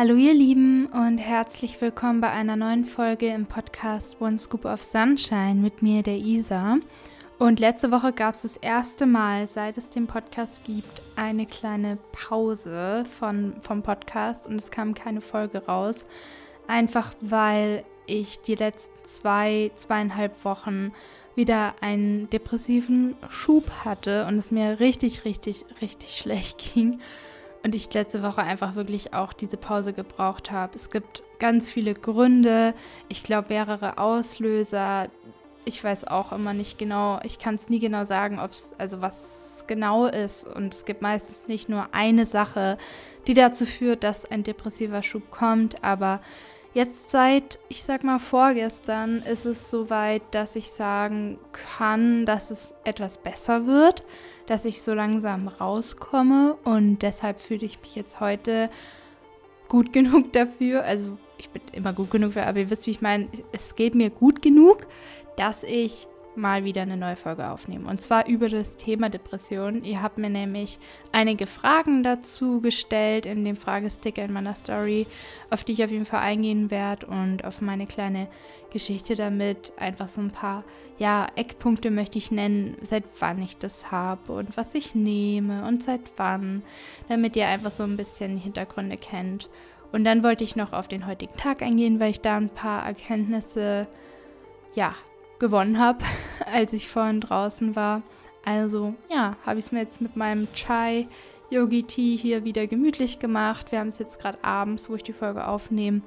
Hallo ihr Lieben und herzlich willkommen bei einer neuen Folge im Podcast One Scoop of Sunshine mit mir, der Isa. Und letzte Woche gab es das erste Mal, seit es den Podcast gibt, eine kleine Pause von, vom Podcast und es kam keine Folge raus. Einfach weil ich die letzten zwei, zweieinhalb Wochen wieder einen depressiven Schub hatte und es mir richtig, richtig, richtig schlecht ging. Und ich letzte Woche einfach wirklich auch diese Pause gebraucht habe. Es gibt ganz viele Gründe, ich glaube mehrere Auslöser, ich weiß auch immer nicht genau, ich kann es nie genau sagen, ob es, also was genau ist. Und es gibt meistens nicht nur eine Sache, die dazu führt, dass ein depressiver Schub kommt. Aber jetzt seit, ich sag mal, vorgestern ist es soweit, dass ich sagen kann, dass es etwas besser wird, dass ich so langsam rauskomme. Und deshalb fühle ich mich jetzt heute gut genug dafür. Also ich bin immer gut genug, aber ihr wisst, wie ich meine, es geht mir gut genug, dass ich mal wieder eine neue Folge aufnehme. Und zwar über das Thema Depression. Ihr habt mir nämlich einige Fragen dazu gestellt in dem Fragesticker in meiner Story, auf die ich auf jeden Fall eingehen werde und auf meine kleine Geschichte damit. Einfach so ein paar, ja, Eckpunkte möchte ich nennen, seit wann ich das habe und was ich nehme und seit wann, damit ihr einfach so ein bisschen Hintergründe kennt. Und dann wollte ich noch auf den heutigen Tag eingehen, weil ich da ein paar Erkenntnisse, ja, gewonnen habe, als ich vorhin draußen war. Also ja, habe ich es mir jetzt mit meinem Chai Yogi Tea hier wieder gemütlich gemacht. Wir haben es jetzt gerade abends, wo ich die Folge aufnehme.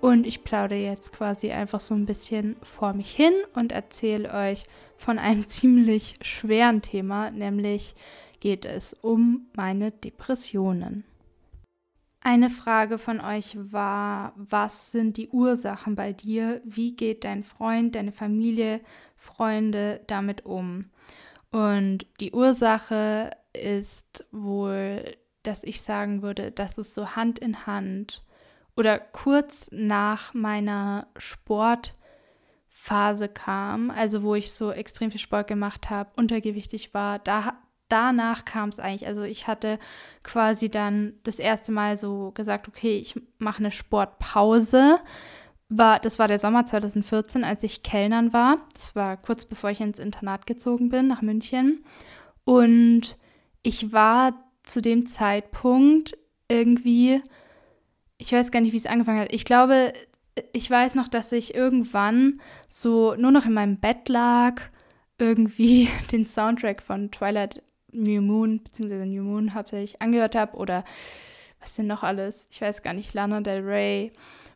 Und ich plaudere jetzt quasi einfach so ein bisschen vor mich hin und erzähle euch von einem ziemlich schweren Thema, nämlich geht es um meine Depressionen. Eine Frage von euch war, was sind die Ursachen bei dir? Wie geht dein Freund, deine Familie, Freunde damit um? Und die Ursache ist wohl, dass ich sagen würde, dass es so Hand in Hand oder kurz nach meiner Sportphase kam, also wo ich so extrem viel Sport gemacht habe, untergewichtig war, da danach kam es eigentlich. Also ich hatte quasi dann das erste Mal so gesagt, okay, ich mache eine Sportpause. War, das war der Sommer 2014, als ich Kellnern war. Das war kurz bevor ich ins Internat gezogen bin, nach München. Und ich war zu dem Zeitpunkt irgendwie, ich weiß gar nicht, wie es angefangen hat. Ich glaube, ich weiß noch, dass ich irgendwann so nur noch in meinem Bett lag, irgendwie den Soundtrack von Twilight New Moon bzw. New Moon hauptsächlich angehört habe oder was denn noch alles, ich weiß gar nicht, Lana Del Rey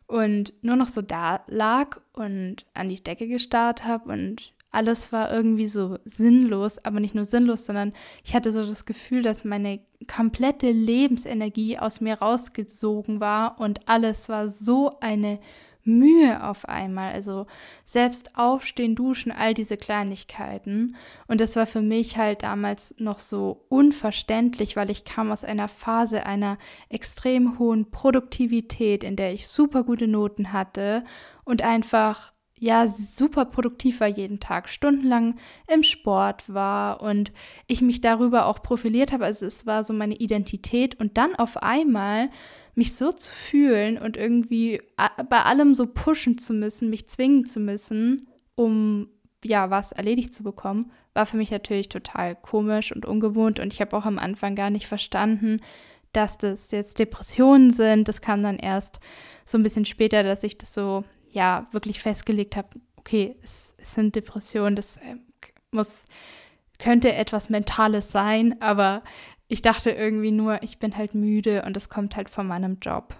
und nur noch so da lag und an die Decke gestarrt habe und alles war irgendwie so sinnlos, aber nicht nur sinnlos, sondern ich hatte so das Gefühl, dass meine komplette Lebensenergie aus mir rausgesogen war und alles war so eine Mühe auf einmal. Also selbst aufstehen, duschen, all diese Kleinigkeiten. Und das war für mich halt damals noch so unverständlich, weil ich kam aus einer Phase einer extrem hohen Produktivität, in der ich super gute Noten hatte und einfach ja super produktiv war jeden Tag, stundenlang im Sport war und ich mich darüber auch profiliert habe. Also es war so meine Identität und dann auf einmal mich so zu fühlen und irgendwie bei allem so pushen zu müssen, mich zwingen zu müssen, um ja was erledigt zu bekommen, war für mich natürlich total komisch und ungewohnt und ich habe auch am Anfang gar nicht verstanden, dass das jetzt Depressionen sind. Das kam dann erst so ein bisschen später, dass ich das so ja wirklich festgelegt habe, okay, es, es sind Depressionen, das äh, muss, könnte etwas Mentales sein, aber ich dachte irgendwie nur, ich bin halt müde und es kommt halt von meinem Job.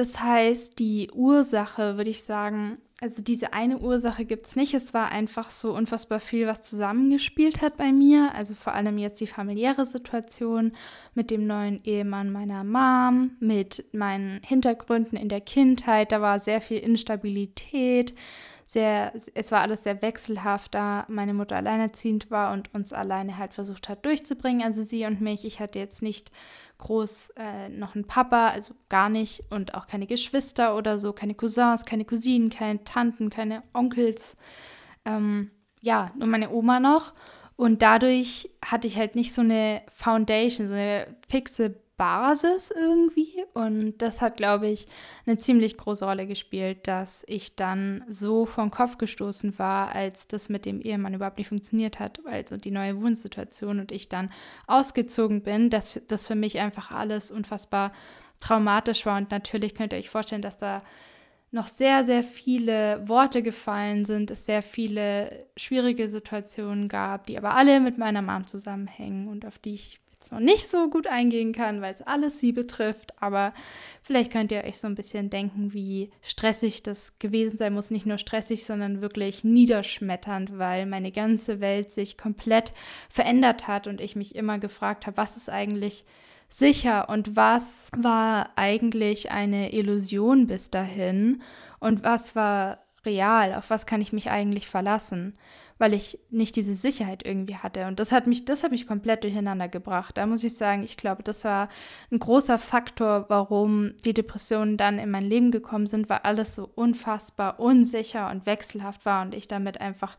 Das heißt, die Ursache, würde ich sagen, also diese eine Ursache gibt es nicht. Es war einfach so unfassbar viel, was zusammengespielt hat bei mir. Also vor allem jetzt die familiäre Situation mit dem neuen Ehemann meiner Mom, mit meinen Hintergründen in der Kindheit. Da war sehr viel Instabilität. Sehr, es war alles sehr wechselhaft, da meine Mutter alleinerziehend war und uns alleine halt versucht hat durchzubringen. Also sie und mich. Ich hatte jetzt nicht groß äh, noch einen Papa, also gar nicht und auch keine Geschwister oder so, keine Cousins, keine Cousinen, keine Tanten, keine Onkels. Ähm, ja, nur meine Oma noch. Und dadurch hatte ich halt nicht so eine Foundation, so eine fixe Basis irgendwie. Und das hat, glaube ich, eine ziemlich große Rolle gespielt, dass ich dann so vom Kopf gestoßen war, als das mit dem Ehemann überhaupt nicht funktioniert hat, also die neue Wohnsituation und ich dann ausgezogen bin, dass das für mich einfach alles unfassbar traumatisch war. Und natürlich könnt ihr euch vorstellen, dass da noch sehr, sehr viele Worte gefallen sind, es sehr viele schwierige Situationen gab, die aber alle mit meiner Mom zusammenhängen und auf die ich jetzt noch nicht so gut eingehen kann, weil es alles sie betrifft. Aber vielleicht könnt ihr euch so ein bisschen denken, wie stressig das gewesen sein muss. Nicht nur stressig, sondern wirklich niederschmetternd, weil meine ganze Welt sich komplett verändert hat und ich mich immer gefragt habe, was ist eigentlich sicher und was war eigentlich eine Illusion bis dahin und was war real, auf was kann ich mich eigentlich verlassen, weil ich nicht diese Sicherheit irgendwie hatte und das hat mich das hat mich komplett durcheinander gebracht. Da muss ich sagen, ich glaube, das war ein großer Faktor, warum die Depressionen dann in mein Leben gekommen sind, weil alles so unfassbar unsicher und wechselhaft war und ich damit einfach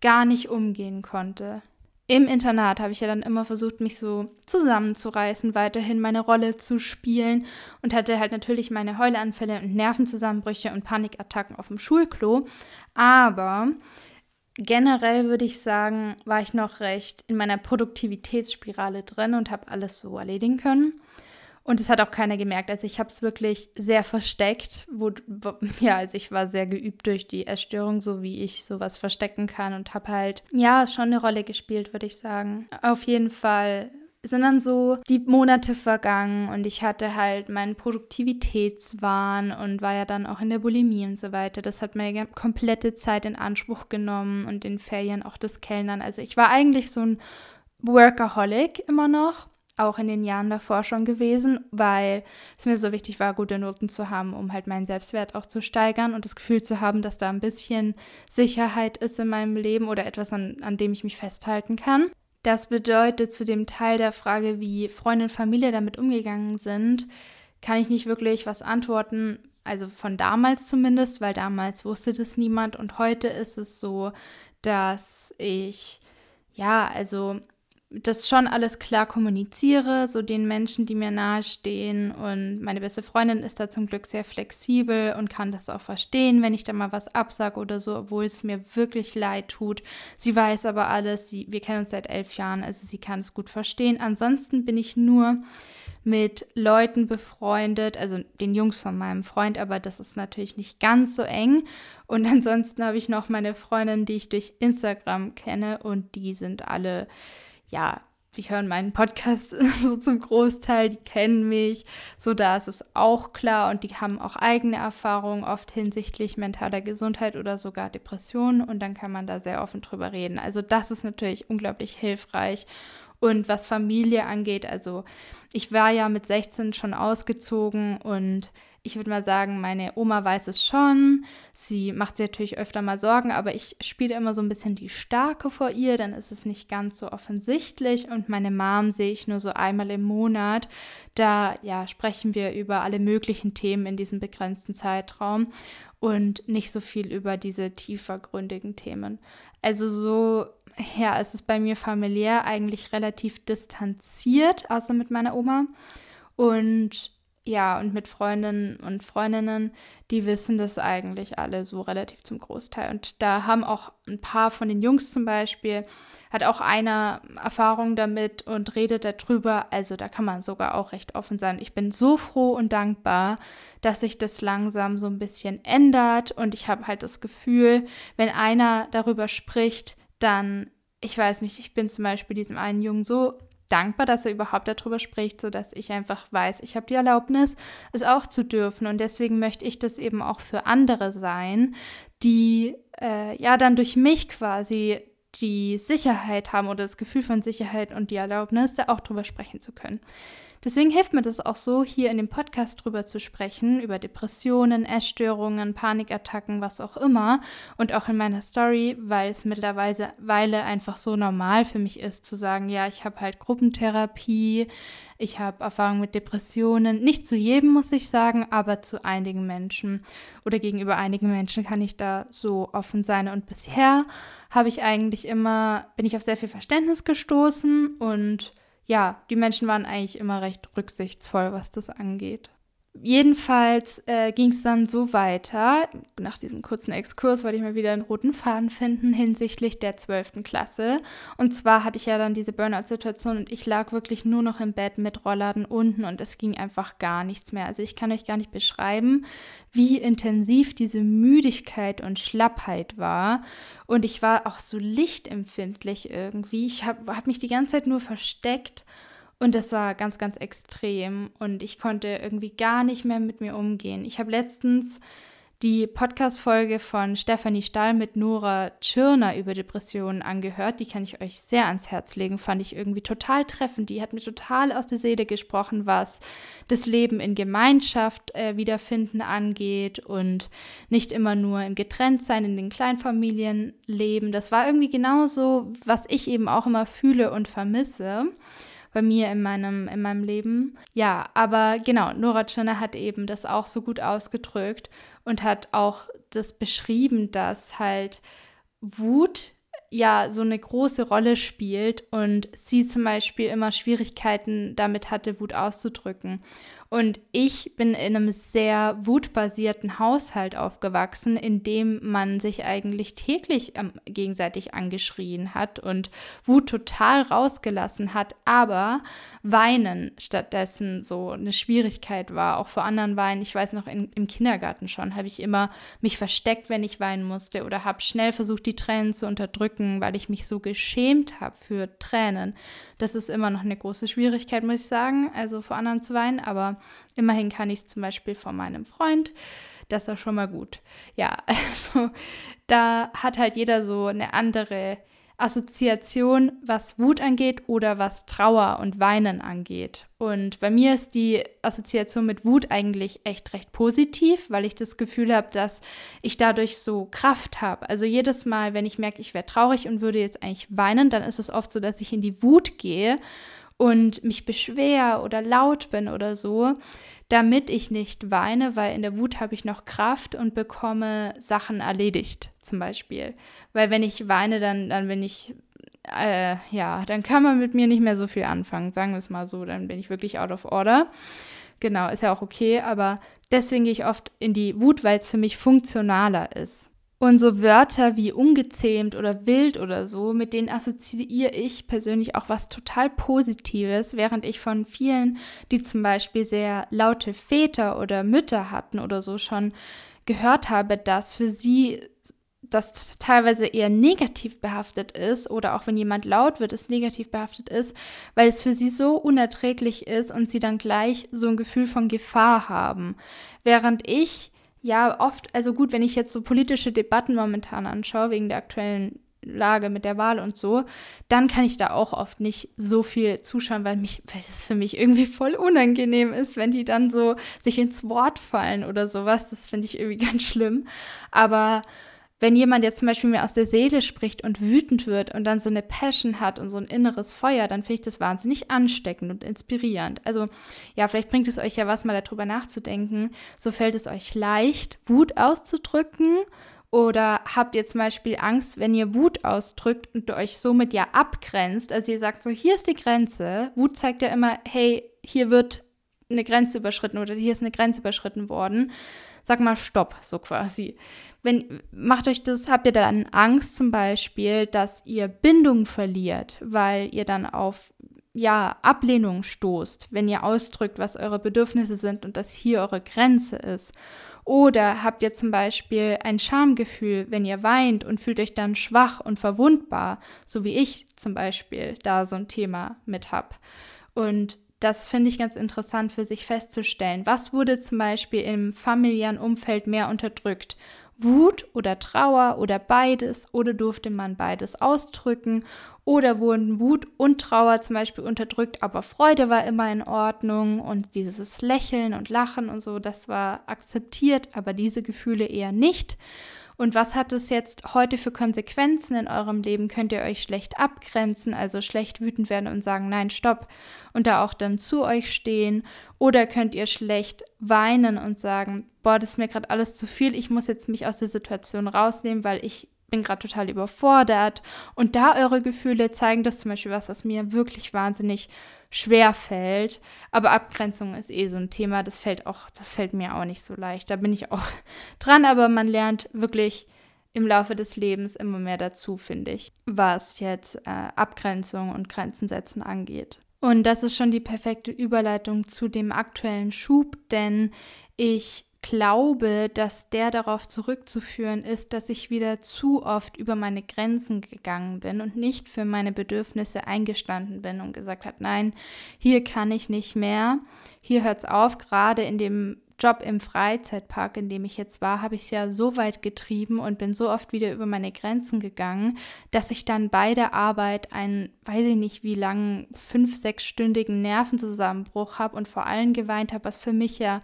gar nicht umgehen konnte im Internat habe ich ja dann immer versucht, mich so zusammenzureißen, weiterhin meine Rolle zu spielen und hatte halt natürlich meine Heuleanfälle und Nervenzusammenbrüche und Panikattacken auf dem Schulklo. Aber generell würde ich sagen, war ich noch recht in meiner Produktivitätsspirale drin und habe alles so erledigen können. Und es hat auch keiner gemerkt. Also ich habe es wirklich sehr versteckt. Wo, wo, ja, also ich war sehr geübt durch die Essstörung, so wie ich sowas verstecken kann und habe halt, ja, schon eine Rolle gespielt, würde ich sagen. Auf jeden Fall sind dann so die Monate vergangen und ich hatte halt meinen Produktivitätswahn und war ja dann auch in der Bulimie und so weiter. Das hat meine komplette Zeit in Anspruch genommen und in Ferien auch das Kellnern. Also ich war eigentlich so ein Workaholic immer noch auch in den Jahren davor schon gewesen, weil es mir so wichtig war, gute Noten zu haben, um halt meinen Selbstwert auch zu steigern und das Gefühl zu haben, dass da ein bisschen Sicherheit ist in meinem Leben oder etwas, an, an dem ich mich festhalten kann. Das bedeutet, zu dem Teil der Frage, wie Freunde und Familie damit umgegangen sind, kann ich nicht wirklich was antworten, also von damals zumindest, weil damals wusste das niemand. Und heute ist es so, dass ich, ja, also das schon alles klar kommuniziere, so den Menschen, die mir nahestehen. Und meine beste Freundin ist da zum Glück sehr flexibel und kann das auch verstehen, wenn ich da mal was absage oder so, obwohl es mir wirklich leid tut. Sie weiß aber alles, sie, wir kennen uns seit elf Jahren, also sie kann es gut verstehen. Ansonsten bin ich nur mit Leuten befreundet, also den Jungs von meinem Freund, aber das ist natürlich nicht ganz so eng. Und ansonsten habe ich noch meine Freundin, die ich durch Instagram kenne und die sind alle ja, die hören meinen Podcast so zum Großteil, die kennen mich, so da ist es auch klar und die haben auch eigene Erfahrungen oft hinsichtlich mentaler Gesundheit oder sogar Depressionen. Und dann kann man da sehr offen drüber reden. Also das ist natürlich unglaublich hilfreich. Und was Familie angeht, also ich war ja mit 16 schon ausgezogen und ich würde mal sagen, meine Oma weiß es schon. Sie macht sich natürlich öfter mal Sorgen, aber ich spiele immer so ein bisschen die Starke vor ihr, dann ist es nicht ganz so offensichtlich. Und meine Mom sehe ich nur so einmal im Monat. Da ja, sprechen wir über alle möglichen Themen in diesem begrenzten Zeitraum und nicht so viel über diese tiefergründigen Themen. Also so ja, es ist bei mir familiär eigentlich relativ distanziert, außer mit meiner Oma. Und ja, und mit Freundinnen und Freundinnen, die wissen das eigentlich alle so relativ zum Großteil. Und da haben auch ein paar von den Jungs zum Beispiel, hat auch einer Erfahrung damit und redet darüber. Also da kann man sogar auch recht offen sein. Ich bin so froh und dankbar, dass sich das langsam so ein bisschen ändert. Und ich habe halt das Gefühl, wenn einer darüber spricht, dann, ich weiß nicht, ich bin zum Beispiel diesem einen Jungen so dankbar, dass er überhaupt darüber spricht, sodass ich einfach weiß, ich habe die Erlaubnis, es auch zu dürfen. Und deswegen möchte ich das eben auch für andere sein, die äh, ja dann durch mich quasi die Sicherheit haben oder das Gefühl von Sicherheit und die Erlaubnis, da auch drüber sprechen zu können. Deswegen hilft mir das auch so, hier in dem Podcast drüber zu sprechen, über Depressionen, Essstörungen, Panikattacken, was auch immer. Und auch in meiner Story, weil es mittlerweile einfach so normal für mich ist, zu sagen, ja, ich habe halt Gruppentherapie, ich habe Erfahrung mit Depressionen. Nicht zu jedem, muss ich sagen, aber zu einigen Menschen. Oder gegenüber einigen Menschen kann ich da so offen sein. Und bisher habe ich eigentlich immer, bin ich auf sehr viel Verständnis gestoßen und ja, die Menschen waren eigentlich immer recht rücksichtsvoll, was das angeht. Jedenfalls äh, ging es dann so weiter. Nach diesem kurzen Exkurs wollte ich mal wieder einen roten Faden finden hinsichtlich der 12. Klasse. Und zwar hatte ich ja dann diese Burnout-Situation und ich lag wirklich nur noch im Bett mit Rollladen unten und es ging einfach gar nichts mehr. Also ich kann euch gar nicht beschreiben, wie intensiv diese Müdigkeit und Schlappheit war. Und ich war auch so lichtempfindlich irgendwie. Ich habe hab mich die ganze Zeit nur versteckt und das war ganz, ganz extrem und ich konnte irgendwie gar nicht mehr mit mir umgehen. Ich habe letztens die Podcast-Folge von Stefanie Stahl mit Nora Tschirner über Depressionen angehört. Die kann ich euch sehr ans Herz legen. Fand ich irgendwie total treffend. Die hat mir total aus der Seele gesprochen, was das Leben in Gemeinschaft äh, wiederfinden angeht und nicht immer nur im Getrenntsein in den Kleinfamilien leben. Das war irgendwie genauso, was ich eben auch immer fühle und vermisse bei mir in meinem, in meinem Leben. Ja, aber genau, Nora Tschirner hat eben das auch so gut ausgedrückt und hat auch das beschrieben, dass halt Wut ja so eine große Rolle spielt und sie zum Beispiel immer Schwierigkeiten damit hatte, Wut auszudrücken. Und ich bin in einem sehr wutbasierten Haushalt aufgewachsen, in dem man sich eigentlich täglich ähm, gegenseitig angeschrien hat und Wut total rausgelassen hat, aber Weinen stattdessen so eine Schwierigkeit war, auch vor anderen Weinen. Ich weiß noch, in, im Kindergarten schon habe ich immer mich versteckt, wenn ich weinen musste oder habe schnell versucht, die Tränen zu unterdrücken, weil ich mich so geschämt habe für Tränen. Das ist immer noch eine große Schwierigkeit, muss ich sagen, also vor anderen zu weinen, aber immerhin kann ich es zum Beispiel von meinem Freund. Das ist schon mal gut. Ja, also da hat halt jeder so eine andere Assoziation, was Wut angeht oder was Trauer und Weinen angeht. Und bei mir ist die Assoziation mit Wut eigentlich echt recht positiv, weil ich das Gefühl habe, dass ich dadurch so Kraft habe. Also jedes Mal, wenn ich merke, ich wäre traurig und würde jetzt eigentlich weinen, dann ist es oft so, dass ich in die Wut gehe und mich beschwer oder laut bin oder so, damit ich nicht weine, weil in der Wut habe ich noch Kraft und bekomme Sachen erledigt, zum Beispiel. Weil wenn ich weine, dann, dann bin ich, äh, ja, dann kann man mit mir nicht mehr so viel anfangen, sagen wir es mal so, dann bin ich wirklich out of order. Genau, ist ja auch okay, aber deswegen gehe ich oft in die Wut, weil es für mich funktionaler ist. Und so Wörter wie ungezähmt oder wild oder so, mit denen assoziiere ich persönlich auch was total Positives, während ich von vielen, die zum Beispiel sehr laute Väter oder Mütter hatten oder so schon gehört habe, dass für sie das teilweise eher negativ behaftet ist oder auch wenn jemand laut wird, es negativ behaftet ist, weil es für sie so unerträglich ist und sie dann gleich so ein Gefühl von Gefahr haben. Während ich ja, oft, also gut, wenn ich jetzt so politische Debatten momentan anschaue, wegen der aktuellen Lage mit der Wahl und so, dann kann ich da auch oft nicht so viel zuschauen, weil mich, weil das für mich irgendwie voll unangenehm ist, wenn die dann so sich ins Wort fallen oder sowas. Das finde ich irgendwie ganz schlimm. Aber wenn jemand jetzt zum Beispiel mir aus der Seele spricht und wütend wird und dann so eine Passion hat und so ein inneres Feuer, dann finde ich das wahnsinnig ansteckend und inspirierend. Also ja, vielleicht bringt es euch ja was, mal darüber nachzudenken. So fällt es euch leicht, Wut auszudrücken oder habt ihr zum Beispiel Angst, wenn ihr Wut ausdrückt und euch somit ja abgrenzt? Also ihr sagt so, hier ist die Grenze. Wut zeigt ja immer, hey, hier wird eine Grenze überschritten oder hier ist eine Grenze überschritten worden sag mal Stopp, so quasi. Wenn, macht euch das, habt ihr dann Angst zum Beispiel, dass ihr Bindung verliert, weil ihr dann auf ja, Ablehnung stoßt, wenn ihr ausdrückt, was eure Bedürfnisse sind und dass hier eure Grenze ist. Oder habt ihr zum Beispiel ein Schamgefühl, wenn ihr weint und fühlt euch dann schwach und verwundbar, so wie ich zum Beispiel da so ein Thema mit habe. Und das finde ich ganz interessant für sich festzustellen. Was wurde zum Beispiel im familiären Umfeld mehr unterdrückt? Wut oder Trauer oder beides oder durfte man beides ausdrücken oder wurden Wut und Trauer zum Beispiel unterdrückt, aber Freude war immer in Ordnung und dieses Lächeln und Lachen und so, das war akzeptiert, aber diese Gefühle eher nicht. Und was hat es jetzt heute für Konsequenzen in eurem Leben? Könnt ihr euch schlecht abgrenzen, also schlecht wütend werden und sagen, nein, stopp, und da auch dann zu euch stehen? Oder könnt ihr schlecht weinen und sagen, boah, das ist mir gerade alles zu viel, ich muss jetzt mich aus der Situation rausnehmen, weil ich bin gerade total überfordert. Und da eure Gefühle zeigen, das zum Beispiel was, was mir wirklich wahnsinnig schwer fällt. Aber Abgrenzung ist eh so ein Thema, das fällt auch, das fällt mir auch nicht so leicht. Da bin ich auch dran, aber man lernt wirklich im Laufe des Lebens immer mehr dazu, finde ich, was jetzt äh, Abgrenzung und Grenzen setzen angeht. Und das ist schon die perfekte Überleitung zu dem aktuellen Schub, denn ich glaube, dass der darauf zurückzuführen ist, dass ich wieder zu oft über meine Grenzen gegangen bin und nicht für meine Bedürfnisse eingestanden bin und gesagt habe, nein, hier kann ich nicht mehr, hier hört es auf, gerade in dem Job im Freizeitpark, in dem ich jetzt war, habe ich es ja so weit getrieben und bin so oft wieder über meine Grenzen gegangen, dass ich dann bei der Arbeit einen, weiß ich nicht wie langen, fünf, sechsstündigen Nervenzusammenbruch habe und vor allem geweint habe, was für mich ja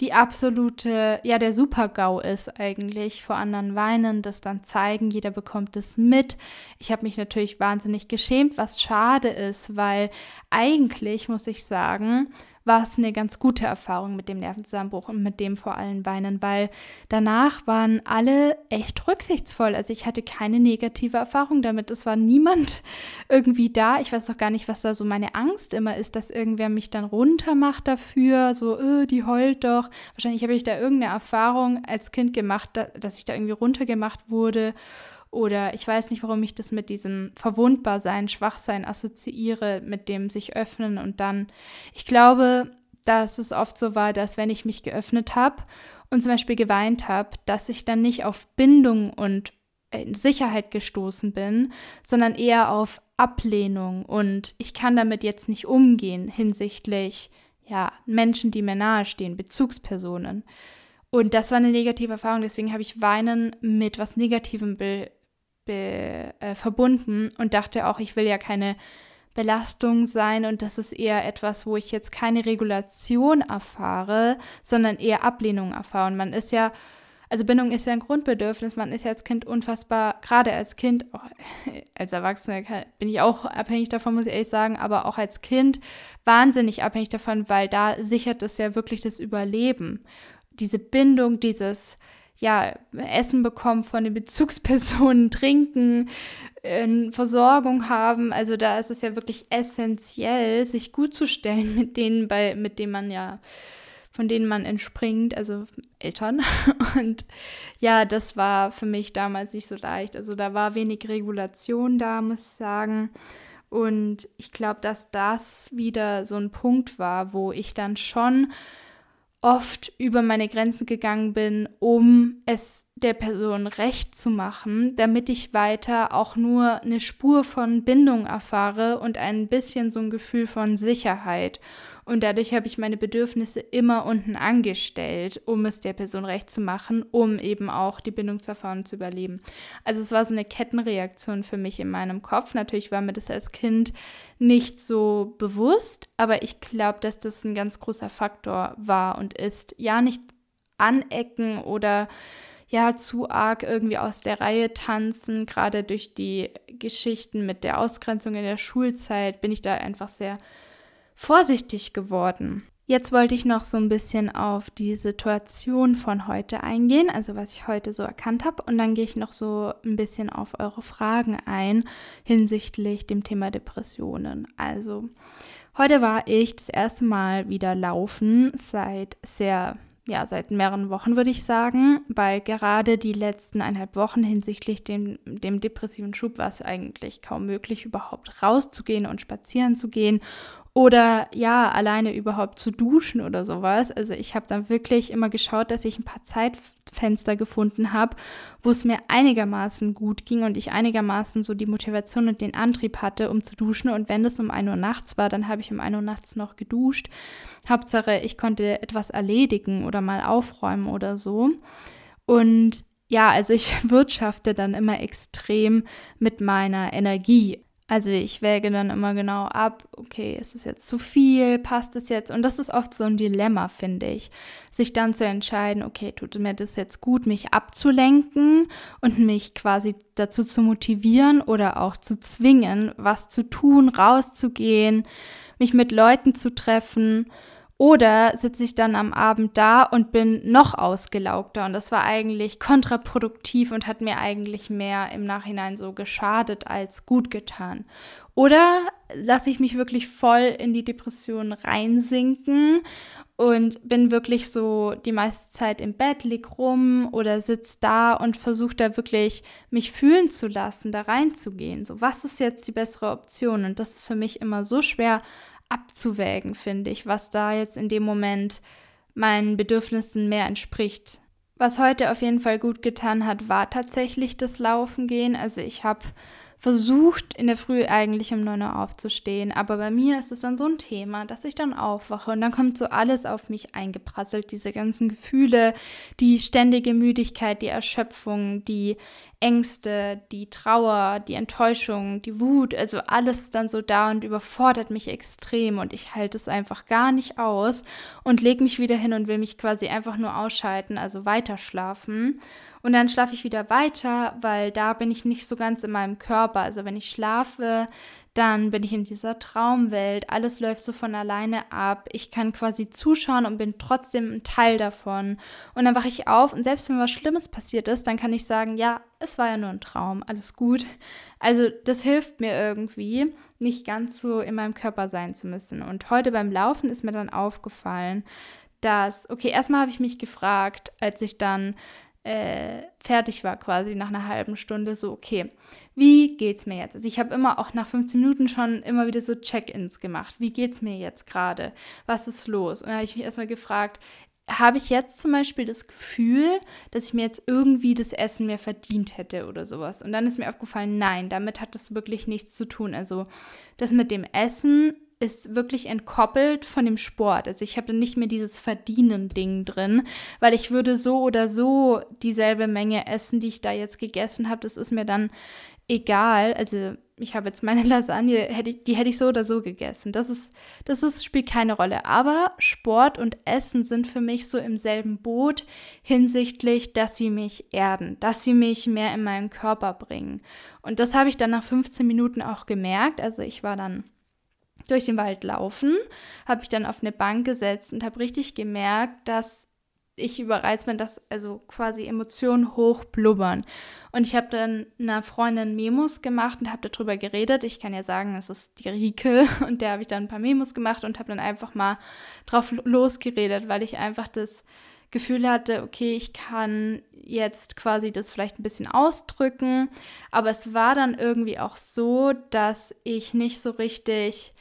die absolute, ja, der Super-GAU ist eigentlich, vor anderen weinen, das dann zeigen, jeder bekommt es mit. Ich habe mich natürlich wahnsinnig geschämt, was schade ist, weil eigentlich, muss ich sagen, war es eine ganz gute Erfahrung mit dem Nervenzusammenbruch und mit dem vor allem Weinen, weil danach waren alle echt rücksichtsvoll. Also ich hatte keine negative Erfahrung damit. Es war niemand irgendwie da. Ich weiß auch gar nicht, was da so meine Angst immer ist, dass irgendwer mich dann runtermacht dafür, so, öh, die heult doch. Wahrscheinlich habe ich da irgendeine Erfahrung als Kind gemacht, dass ich da irgendwie runtergemacht wurde oder ich weiß nicht, warum ich das mit diesem Verwundbarsein, Schwachsein assoziiere, mit dem sich öffnen und dann. Ich glaube, dass es oft so war, dass wenn ich mich geöffnet habe und zum Beispiel geweint habe, dass ich dann nicht auf Bindung und Sicherheit gestoßen bin, sondern eher auf Ablehnung und ich kann damit jetzt nicht umgehen hinsichtlich ja, Menschen, die mir nahestehen, Bezugspersonen. Und das war eine negative Erfahrung, deswegen habe ich Weinen mit was Negativem be be, äh, verbunden und dachte auch, ich will ja keine Belastung sein und das ist eher etwas, wo ich jetzt keine Regulation erfahre, sondern eher Ablehnung erfahre. Und man ist ja, also Bindung ist ja ein Grundbedürfnis, man ist ja als Kind unfassbar, gerade als Kind, auch als Erwachsener bin ich auch abhängig davon, muss ich ehrlich sagen, aber auch als Kind wahnsinnig abhängig davon, weil da sichert es ja wirklich das Überleben. Diese Bindung, dieses ja, Essen bekommen von den Bezugspersonen, trinken, äh, Versorgung haben. Also da ist es ja wirklich essentiell, sich gut zu stellen mit denen, bei, mit denen man ja, von denen man entspringt, also Eltern. Und ja, das war für mich damals nicht so leicht. Also da war wenig Regulation da, muss ich sagen. Und ich glaube, dass das wieder so ein Punkt war, wo ich dann schon oft über meine Grenzen gegangen bin, um es der Person recht zu machen, damit ich weiter auch nur eine Spur von Bindung erfahre und ein bisschen so ein Gefühl von Sicherheit. Und dadurch habe ich meine Bedürfnisse immer unten angestellt, um es der Person recht zu machen, um eben auch die Bindung zu erfahren zu überleben. Also es war so eine Kettenreaktion für mich in meinem Kopf. Natürlich war mir das als Kind nicht so bewusst, aber ich glaube, dass das ein ganz großer Faktor war und ist. Ja, nicht anecken oder ja, zu arg irgendwie aus der Reihe tanzen. Gerade durch die Geschichten mit der Ausgrenzung in der Schulzeit bin ich da einfach sehr vorsichtig geworden. Jetzt wollte ich noch so ein bisschen auf die Situation von heute eingehen, also was ich heute so erkannt habe. Und dann gehe ich noch so ein bisschen auf eure Fragen ein hinsichtlich dem Thema Depressionen. Also, heute war ich das erste Mal wieder laufen seit sehr, ja, seit mehreren Wochen würde ich sagen, weil gerade die letzten eineinhalb Wochen hinsichtlich dem, dem depressiven Schub war es eigentlich kaum möglich, überhaupt rauszugehen und spazieren zu gehen oder ja, alleine überhaupt zu duschen oder sowas. Also ich habe dann wirklich immer geschaut, dass ich ein paar Zeitfenster gefunden habe, wo es mir einigermaßen gut ging und ich einigermaßen so die Motivation und den Antrieb hatte, um zu duschen. Und wenn es um 1 Uhr nachts war, dann habe ich um 1 Uhr nachts noch geduscht. Hauptsache, ich konnte etwas erledigen oder mal aufräumen oder so. Und ja, also ich wirtschafte dann immer extrem mit meiner Energie. Also ich wäge dann immer genau ab, okay, ist es jetzt zu viel, passt es jetzt? Und das ist oft so ein Dilemma, finde ich, sich dann zu entscheiden, okay, tut mir das jetzt gut, mich abzulenken und mich quasi dazu zu motivieren oder auch zu zwingen, was zu tun, rauszugehen, mich mit Leuten zu treffen Oder sitze ich dann am Abend da und bin noch ausgelaugter. Und das war eigentlich kontraproduktiv und hat mir eigentlich mehr im Nachhinein so geschadet als gut getan. Oder lasse ich mich wirklich voll in die Depression reinsinken und bin wirklich so die meiste Zeit im Bett, lieg rum oder sitze da und versuche da wirklich mich fühlen zu lassen, da reinzugehen. So, was ist jetzt die bessere Option? Und das ist für mich immer so schwer abzuwägen, finde ich, was da jetzt in dem Moment meinen Bedürfnissen mehr entspricht. Was heute auf jeden Fall gut getan hat, war tatsächlich das Laufen gehen. Also ich habe versucht, in der Früh eigentlich um 9 Uhr aufzustehen. Aber bei mir ist es dann so ein Thema, dass ich dann aufwache und dann kommt so alles auf mich eingeprasselt. Diese ganzen Gefühle, die ständige Müdigkeit, die Erschöpfung, die Ängste, die Trauer, die Enttäuschung, die Wut, also alles dann so da und überfordert mich extrem und ich halte es einfach gar nicht aus und lege mich wieder hin und will mich quasi einfach nur ausschalten, also weiter schlafen. Und dann schlafe ich wieder weiter, weil da bin ich nicht so ganz in meinem Körper. Also wenn ich schlafe, dann bin ich in dieser Traumwelt, alles läuft so von alleine ab, ich kann quasi zuschauen und bin trotzdem ein Teil davon. Und dann wache ich auf und selbst wenn was Schlimmes passiert ist, dann kann ich sagen, ja, es war ja nur ein Traum, alles gut. Also das hilft mir irgendwie, nicht ganz so in meinem Körper sein zu müssen. Und heute beim Laufen ist mir dann aufgefallen, dass, okay, erstmal habe ich mich gefragt, als ich dann äh, fertig war, quasi nach einer halben Stunde, so, okay, wie geht's mir jetzt? Also ich habe immer auch nach 15 Minuten schon immer wieder so Check-ins gemacht. Wie geht's mir jetzt gerade? Was ist los? Und da habe ich mich erstmal gefragt, habe ich jetzt zum Beispiel das Gefühl, dass ich mir jetzt irgendwie das Essen mehr verdient hätte oder sowas. Und dann ist mir aufgefallen, nein, damit hat das wirklich nichts zu tun. Also das mit dem Essen ist wirklich entkoppelt von dem Sport. Also ich habe nicht mehr dieses Verdienen-Ding drin, weil ich würde so oder so dieselbe Menge essen, die ich da jetzt gegessen habe. Das ist mir dann egal. Also ich habe jetzt meine Lasagne, hätte ich, die hätte ich so oder so gegessen. Das ist, das ist, spielt keine Rolle. Aber Sport und Essen sind für mich so im selben Boot hinsichtlich, dass sie mich erden, dass sie mich mehr in meinen Körper bringen. Und das habe ich dann nach 15 Minuten auch gemerkt. Also ich war dann durch den Wald laufen, habe ich dann auf eine Bank gesetzt und habe richtig gemerkt, dass ich überreizt bin, dass also quasi Emotionen hochblubbern. Und ich habe dann einer Freundin Memos gemacht und habe darüber geredet. Ich kann ja sagen, es ist die Rike und der habe ich dann ein paar Memos gemacht und habe dann einfach mal drauf losgeredet, weil ich einfach das Gefühl hatte, okay, ich kann jetzt quasi das vielleicht ein bisschen ausdrücken, aber es war dann irgendwie auch so, dass ich nicht so richtig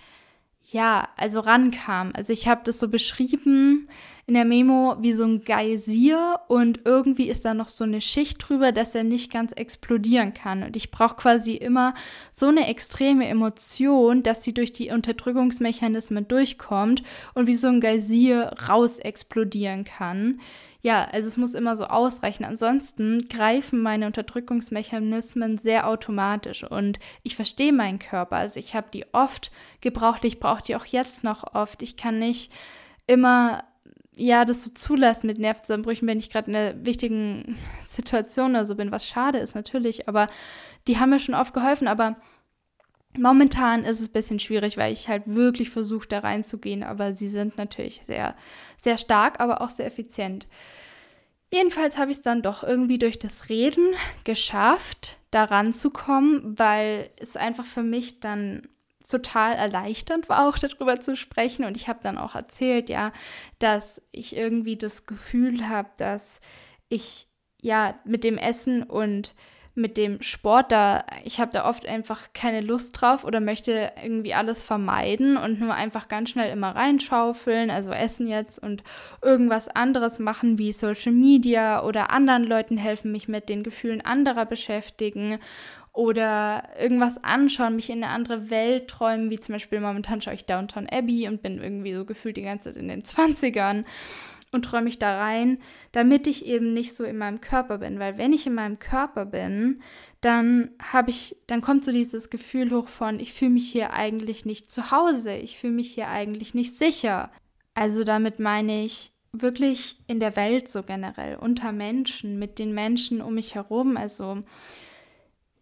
ja, also rankam. Also ich habe das so beschrieben in der Memo wie so ein Geysir und irgendwie ist da noch so eine Schicht drüber, dass er nicht ganz explodieren kann. Und ich brauche quasi immer so eine extreme Emotion, dass sie durch die Unterdrückungsmechanismen durchkommt und wie so ein Geysir raus explodieren kann ja, also es muss immer so ausreichen. Ansonsten greifen meine Unterdrückungsmechanismen sehr automatisch und ich verstehe meinen Körper. Also ich habe die oft gebraucht, ich brauche die auch jetzt noch oft. Ich kann nicht immer ja, das so zulassen mit Nervenzusammenbrüchen, wenn ich gerade in einer wichtigen Situation oder so bin, was schade ist natürlich, aber die haben mir schon oft geholfen, aber Momentan ist es ein bisschen schwierig, weil ich halt wirklich versuche, da reinzugehen, aber sie sind natürlich sehr, sehr stark, aber auch sehr effizient. Jedenfalls habe ich es dann doch irgendwie durch das Reden geschafft, da ranzukommen, weil es einfach für mich dann total erleichternd war, auch darüber zu sprechen. Und ich habe dann auch erzählt, ja, dass ich irgendwie das Gefühl habe, dass ich ja mit dem Essen und mit dem Sport da, ich habe da oft einfach keine Lust drauf oder möchte irgendwie alles vermeiden und nur einfach ganz schnell immer reinschaufeln, also essen jetzt und irgendwas anderes machen wie Social Media oder anderen Leuten helfen, mich mit den Gefühlen anderer beschäftigen oder irgendwas anschauen, mich in eine andere Welt träumen, wie zum Beispiel momentan schaue ich Downtown Abbey und bin irgendwie so gefühlt die ganze Zeit in den 20ern und träume mich da rein, damit ich eben nicht so in meinem Körper bin. Weil wenn ich in meinem Körper bin, dann habe ich, dann kommt so dieses Gefühl hoch von, ich fühle mich hier eigentlich nicht zu Hause, ich fühle mich hier eigentlich nicht sicher. Also damit meine ich wirklich in der Welt so generell, unter Menschen, mit den Menschen um mich herum. Also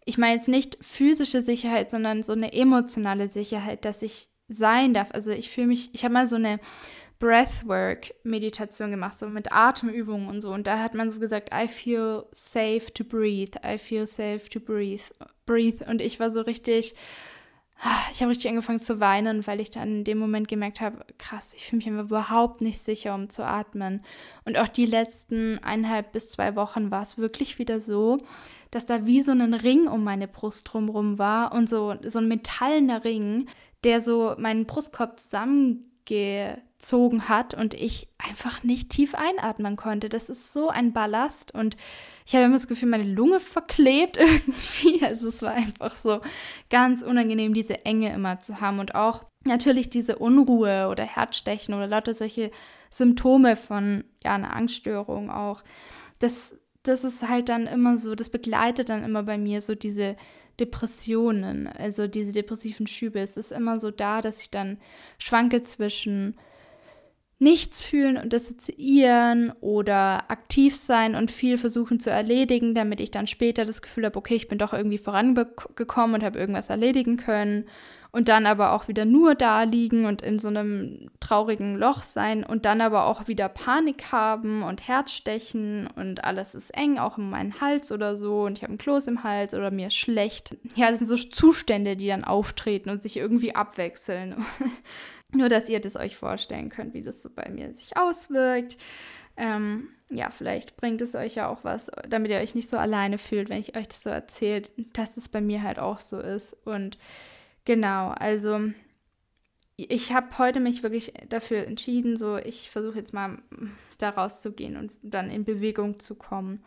ich meine jetzt nicht physische Sicherheit, sondern so eine emotionale Sicherheit, dass ich sein darf. Also ich fühle mich, ich habe mal so eine Breathwork-Meditation gemacht, so mit Atemübungen und so. Und da hat man so gesagt, I feel safe to breathe, I feel safe to breathe, breathe. Und ich war so richtig, ich habe richtig angefangen zu weinen, weil ich dann in dem Moment gemerkt habe, krass, ich fühle mich überhaupt nicht sicher, um zu atmen. Und auch die letzten eineinhalb bis zwei Wochen war es wirklich wieder so, dass da wie so ein Ring um meine Brust drumherum war und so, so ein metallener Ring, der so meinen Brustkorb zusammengezogen hat und ich einfach nicht tief einatmen konnte. Das ist so ein Ballast und ich hatte immer das Gefühl, meine Lunge verklebt irgendwie. Also es war einfach so ganz unangenehm, diese Enge immer zu haben und auch natürlich diese Unruhe oder Herzstechen oder lauter solche Symptome von ja, einer Angststörung auch. Das, das ist halt dann immer so, das begleitet dann immer bei mir so diese Depressionen, also diese depressiven Schübe. Es ist immer so da, dass ich dann schwanke zwischen nichts fühlen und dissoziieren oder aktiv sein und viel versuchen zu erledigen, damit ich dann später das Gefühl habe, okay, ich bin doch irgendwie vorangekommen und habe irgendwas erledigen können und dann aber auch wieder nur da liegen und in so einem traurigen Loch sein und dann aber auch wieder Panik haben und Herzstechen und alles ist eng, auch in meinen Hals oder so und ich habe ein Kloß im Hals oder mir schlecht. Ja, das sind so Zustände, die dann auftreten und sich irgendwie abwechseln. Nur, dass ihr das euch vorstellen könnt, wie das so bei mir sich auswirkt. Ähm, ja, vielleicht bringt es euch ja auch was, damit ihr euch nicht so alleine fühlt, wenn ich euch das so erzähle, dass es bei mir halt auch so ist. Und genau, also ich habe heute mich wirklich dafür entschieden, so ich versuche jetzt mal da rauszugehen und dann in Bewegung zu kommen.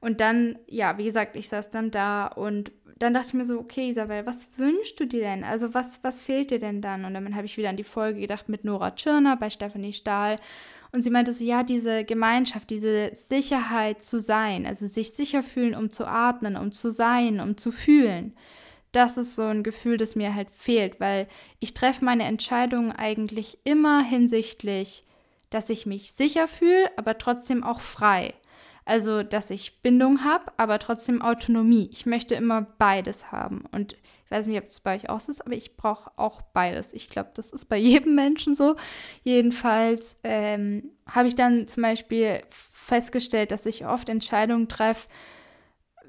Und dann, ja, wie gesagt, ich saß dann da und dann dachte ich mir so, okay, Isabel, was wünschst du dir denn? Also was, was fehlt dir denn dann? Und dann habe ich wieder an die Folge gedacht mit Nora Tschirner bei Stephanie Stahl. Und sie meinte so, ja, diese Gemeinschaft, diese Sicherheit zu sein, also sich sicher fühlen, um zu atmen, um zu sein, um zu fühlen. Das ist so ein Gefühl, das mir halt fehlt, weil ich treffe meine Entscheidungen eigentlich immer hinsichtlich, dass ich mich sicher fühle, aber trotzdem auch frei. Also, dass ich Bindung habe, aber trotzdem Autonomie. Ich möchte immer beides haben. Und ich weiß nicht, ob das bei euch auch so ist, aber ich brauche auch beides. Ich glaube, das ist bei jedem Menschen so. Jedenfalls ähm, habe ich dann zum Beispiel festgestellt, dass ich oft Entscheidungen treffe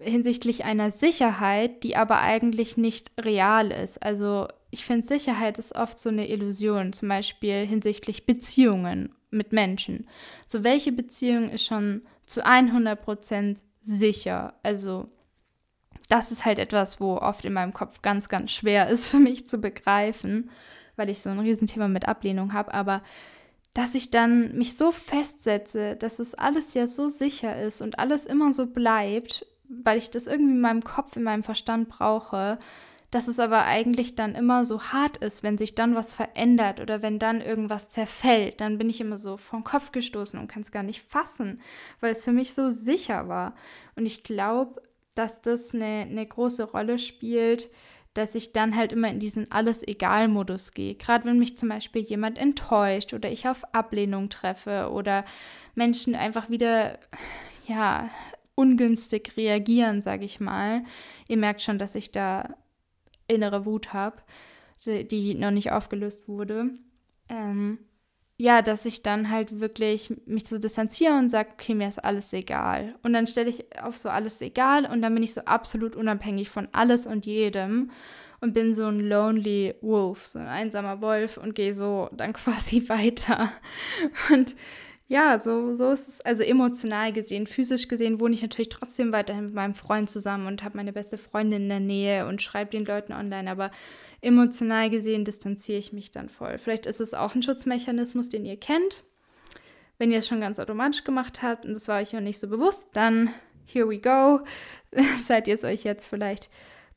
hinsichtlich einer Sicherheit, die aber eigentlich nicht real ist. Also ich finde, Sicherheit ist oft so eine Illusion, zum Beispiel hinsichtlich Beziehungen mit Menschen. So, welche Beziehung ist schon zu 100% sicher. Also das ist halt etwas, wo oft in meinem Kopf ganz, ganz schwer ist für mich zu begreifen, weil ich so ein Riesenthema mit Ablehnung habe. Aber dass ich dann mich so festsetze, dass es alles ja so sicher ist und alles immer so bleibt, weil ich das irgendwie in meinem Kopf, in meinem Verstand brauche, dass es aber eigentlich dann immer so hart ist, wenn sich dann was verändert oder wenn dann irgendwas zerfällt, dann bin ich immer so vom Kopf gestoßen und kann es gar nicht fassen, weil es für mich so sicher war. Und ich glaube, dass das eine, eine große Rolle spielt, dass ich dann halt immer in diesen Alles-Egal-Modus gehe. Gerade wenn mich zum Beispiel jemand enttäuscht oder ich auf Ablehnung treffe oder Menschen einfach wieder, ja, ungünstig reagieren, sage ich mal. Ihr merkt schon, dass ich da innere Wut habe, die, die, noch nicht aufgelöst wurde. Ähm, ja, dass ich dann halt wirklich mich so distanziere und sage, okay, mir ist alles egal. Und dann stelle ich auf so alles egal und dann bin ich so absolut unabhängig von alles und jedem und bin so ein lonely wolf, so ein einsamer Wolf und gehe so dann quasi weiter. Und ja, so, so ist es, also emotional gesehen, physisch gesehen wohne ich natürlich trotzdem weiterhin mit meinem Freund zusammen und habe meine beste Freundin in der Nähe und schreibe den Leuten online, aber emotional gesehen distanziere ich mich dann voll. Vielleicht ist es auch ein Schutzmechanismus, den ihr kennt. Wenn ihr es schon ganz automatisch gemacht habt und das war euch noch nicht so bewusst, dann here we go. Seid ihr es euch jetzt vielleicht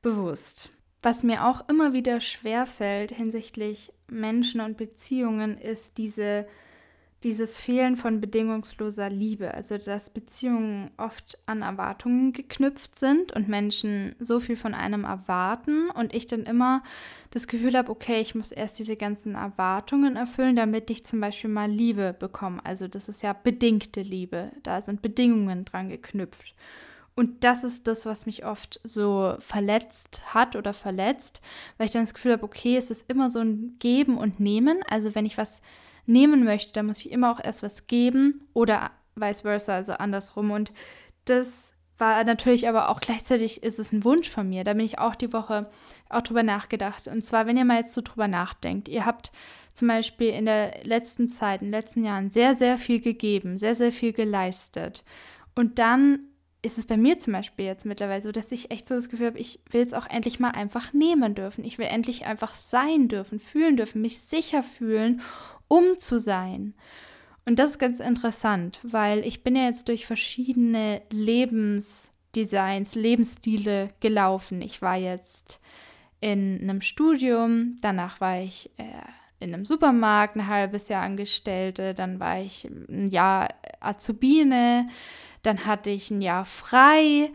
bewusst. Was mir auch immer wieder schwerfällt hinsichtlich Menschen und Beziehungen, ist diese dieses Fehlen von bedingungsloser Liebe, also dass Beziehungen oft an Erwartungen geknüpft sind und Menschen so viel von einem erwarten und ich dann immer das Gefühl habe, okay, ich muss erst diese ganzen Erwartungen erfüllen, damit ich zum Beispiel mal Liebe bekomme. Also das ist ja bedingte Liebe, da sind Bedingungen dran geknüpft. Und das ist das, was mich oft so verletzt hat oder verletzt, weil ich dann das Gefühl habe, okay, es ist immer so ein Geben und Nehmen. Also wenn ich was nehmen möchte, dann muss ich immer auch erst was geben oder vice versa, also andersrum. Und das war natürlich aber auch gleichzeitig ist es ein Wunsch von mir. Da bin ich auch die Woche auch drüber nachgedacht. Und zwar, wenn ihr mal jetzt so drüber nachdenkt, ihr habt zum Beispiel in der letzten Zeit, in den letzten Jahren sehr, sehr viel gegeben, sehr, sehr viel geleistet. Und dann ist es bei mir zum Beispiel jetzt mittlerweile so, dass ich echt so das Gefühl habe, ich will es auch endlich mal einfach nehmen dürfen. Ich will endlich einfach sein dürfen, fühlen dürfen, mich sicher fühlen, um zu sein. Und das ist ganz interessant, weil ich bin ja jetzt durch verschiedene Lebensdesigns, Lebensstile gelaufen. Ich war jetzt in einem Studium, danach war ich äh, in einem Supermarkt ein halbes Jahr Angestellte, dann war ich ein Jahr Azubine, dann hatte ich ein Jahr frei,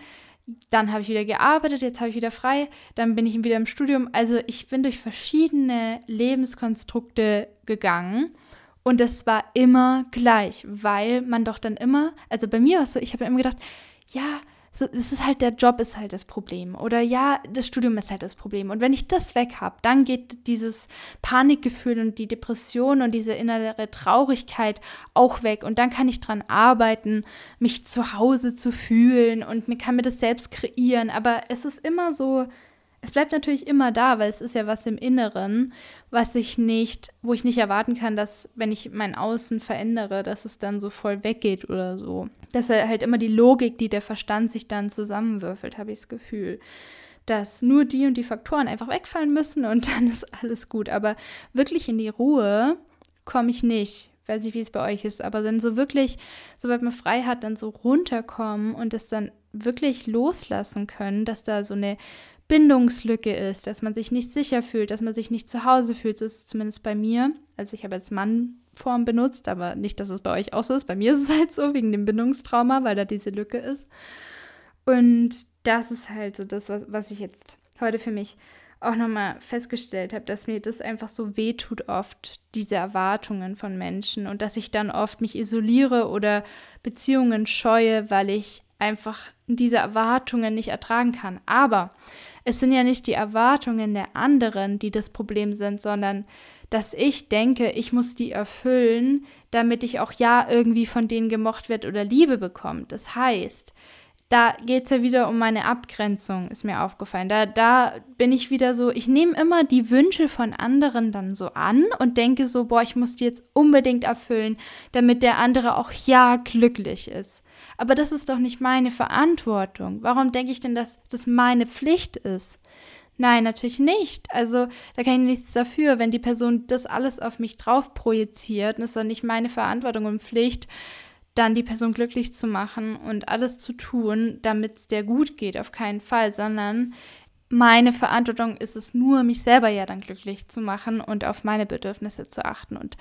dann habe ich wieder gearbeitet, jetzt habe ich wieder frei, dann bin ich wieder im Studium. Also ich bin durch verschiedene Lebenskonstrukte gegangen und das war immer gleich, weil man doch dann immer, also bei mir war es so, ich habe immer gedacht, ja, so, es ist halt der Job ist halt das Problem oder ja, das Studium ist halt das Problem. Und wenn ich das weg habe, dann geht dieses Panikgefühl und die Depression und diese innere Traurigkeit auch weg und dann kann ich dran arbeiten, mich zu Hause zu fühlen und mir kann mir das selbst kreieren. Aber es ist immer so, es bleibt natürlich immer da, weil es ist ja was im Inneren, was ich nicht, wo ich nicht erwarten kann, dass, wenn ich mein Außen verändere, dass es dann so voll weggeht oder so. Das ist halt immer die Logik, die der Verstand sich dann zusammenwürfelt, habe ich das Gefühl. Dass nur die und die Faktoren einfach wegfallen müssen und dann ist alles gut. Aber wirklich in die Ruhe komme ich nicht. Ich weiß nicht, wie es bei euch ist, aber dann so wirklich, sobald man frei hat, dann so runterkommen und es dann wirklich loslassen können, dass da so eine Bindungslücke ist, dass man sich nicht sicher fühlt, dass man sich nicht zu Hause fühlt. So ist es zumindest bei mir. Also ich habe jetzt Mannform benutzt, aber nicht, dass es bei euch auch so ist. Bei mir ist es halt so, wegen dem Bindungstrauma, weil da diese Lücke ist. Und das ist halt so das, was, was ich jetzt heute für mich auch nochmal festgestellt habe, dass mir das einfach so wehtut oft, diese Erwartungen von Menschen und dass ich dann oft mich isoliere oder Beziehungen scheue, weil ich einfach diese Erwartungen nicht ertragen kann. Aber es sind ja nicht die Erwartungen der anderen, die das Problem sind, sondern dass ich denke, ich muss die erfüllen, damit ich auch ja irgendwie von denen gemocht werde oder Liebe bekomme. Das heißt, da geht es ja wieder um meine Abgrenzung, ist mir aufgefallen. Da, da bin ich wieder so, ich nehme immer die Wünsche von anderen dann so an und denke so, boah, ich muss die jetzt unbedingt erfüllen, damit der andere auch ja glücklich ist. Aber das ist doch nicht meine Verantwortung. Warum denke ich denn, dass das meine Pflicht ist? Nein, natürlich nicht. Also da kann ich nichts dafür, wenn die Person das alles auf mich drauf projiziert. Und es ist doch nicht meine Verantwortung und Pflicht, dann die Person glücklich zu machen und alles zu tun, damit es der gut geht, auf keinen Fall, sondern meine Verantwortung ist es nur, mich selber ja dann glücklich zu machen und auf meine Bedürfnisse zu achten. Und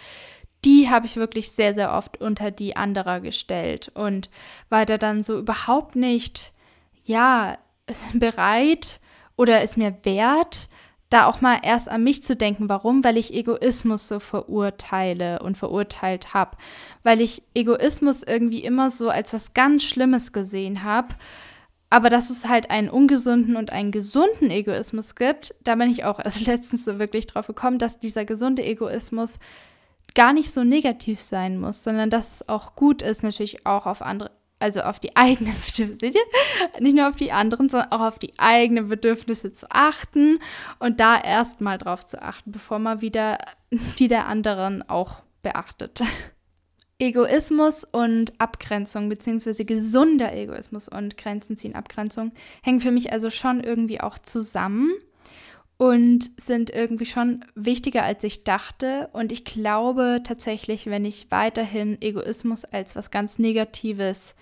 die habe ich wirklich sehr, sehr oft unter die anderer gestellt und war da dann so überhaupt nicht, ja, bereit oder ist mir wert, da auch mal erst an mich zu denken. Warum? Weil ich Egoismus so verurteile und verurteilt habe. Weil ich Egoismus irgendwie immer so als was ganz Schlimmes gesehen habe. Aber dass es halt einen ungesunden und einen gesunden Egoismus gibt, da bin ich auch erst letztens so wirklich drauf gekommen, dass dieser gesunde Egoismus gar nicht so negativ sein muss, sondern dass es auch gut ist, natürlich auch auf andere, also auf die eigenen Bedürfnisse, seht ihr? Nicht nur auf die anderen, sondern auch auf die eigenen Bedürfnisse zu achten und da erstmal drauf zu achten, bevor man wieder die der anderen auch beachtet. Egoismus und Abgrenzung, beziehungsweise gesunder Egoismus und Grenzen ziehen, Abgrenzung, hängen für mich also schon irgendwie auch zusammen und sind irgendwie schon wichtiger, als ich dachte. Und ich glaube tatsächlich, wenn ich weiterhin Egoismus als was ganz Negatives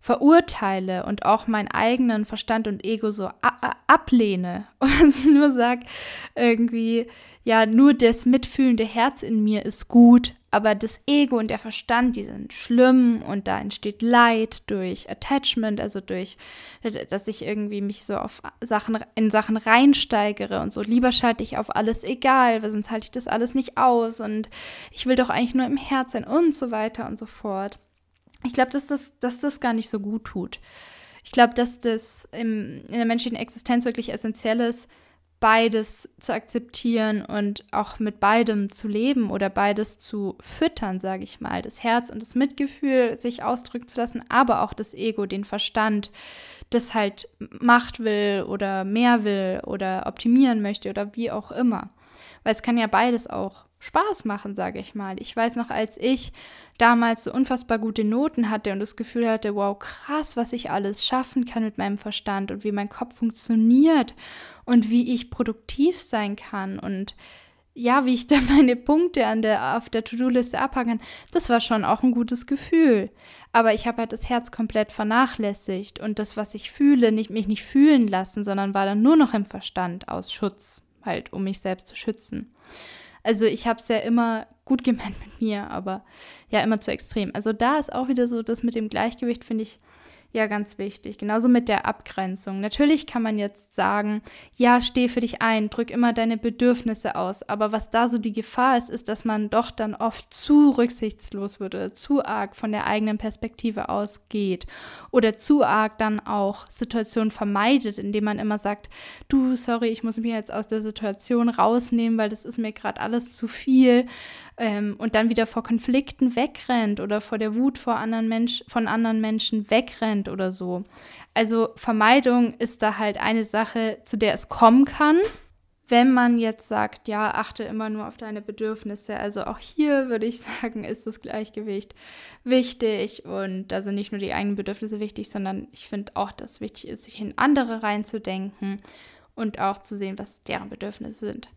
verurteile und auch meinen eigenen Verstand und Ego so ablehne und nur sage irgendwie, ja, nur das mitfühlende Herz in mir ist gut, aber das Ego und der Verstand, die sind schlimm und da entsteht Leid durch Attachment, also durch, dass ich irgendwie mich so auf Sachen, in Sachen reinsteigere und so lieber schalte ich auf alles egal, weil sonst halte ich das alles nicht aus und ich will doch eigentlich nur im Herz sein und so weiter und so fort. Ich glaube, dass das, dass das gar nicht so gut tut. Ich glaube, dass das im, in der menschlichen Existenz wirklich essentiell ist, beides zu akzeptieren und auch mit beidem zu leben oder beides zu füttern, sage ich mal. Das Herz und das Mitgefühl sich ausdrücken zu lassen, aber auch das Ego, den Verstand, das halt Macht will oder mehr will oder optimieren möchte oder wie auch immer. Weil es kann ja beides auch Spaß machen, sage ich mal. Ich weiß noch, als ich damals so unfassbar gute Noten hatte und das Gefühl hatte, wow, krass, was ich alles schaffen kann mit meinem Verstand und wie mein Kopf funktioniert und wie ich produktiv sein kann und ja, wie ich da meine Punkte an der, auf der To-Do-Liste abhaken kann, das war schon auch ein gutes Gefühl. Aber ich habe halt das Herz komplett vernachlässigt und das, was ich fühle, nicht, mich nicht fühlen lassen, sondern war dann nur noch im Verstand aus Schutz, halt, um mich selbst zu schützen. Also ich habe es ja immer gut gemeint mit mir, aber ja, immer zu extrem. Also da ist auch wieder so, das mit dem Gleichgewicht finde ich ja, ganz wichtig. Genauso mit der Abgrenzung. Natürlich kann man jetzt sagen, ja, steh für dich ein, drück immer deine Bedürfnisse aus. Aber was da so die Gefahr ist, ist, dass man doch dann oft zu rücksichtslos wird oder zu arg von der eigenen Perspektive ausgeht oder zu arg dann auch Situationen vermeidet, indem man immer sagt, du, sorry, ich muss mich jetzt aus der Situation rausnehmen, weil das ist mir gerade alles zu viel ähm, und dann wieder vor Konflikten wegrennt oder vor der Wut vor anderen Mensch, von anderen Menschen wegrennt oder so. Also Vermeidung ist da halt eine Sache, zu der es kommen kann. Wenn man jetzt sagt, ja, achte immer nur auf deine Bedürfnisse, also auch hier würde ich sagen, ist das Gleichgewicht wichtig und da sind nicht nur die eigenen Bedürfnisse wichtig, sondern ich finde auch, dass wichtig ist, sich in andere reinzudenken und auch zu sehen, was deren Bedürfnisse sind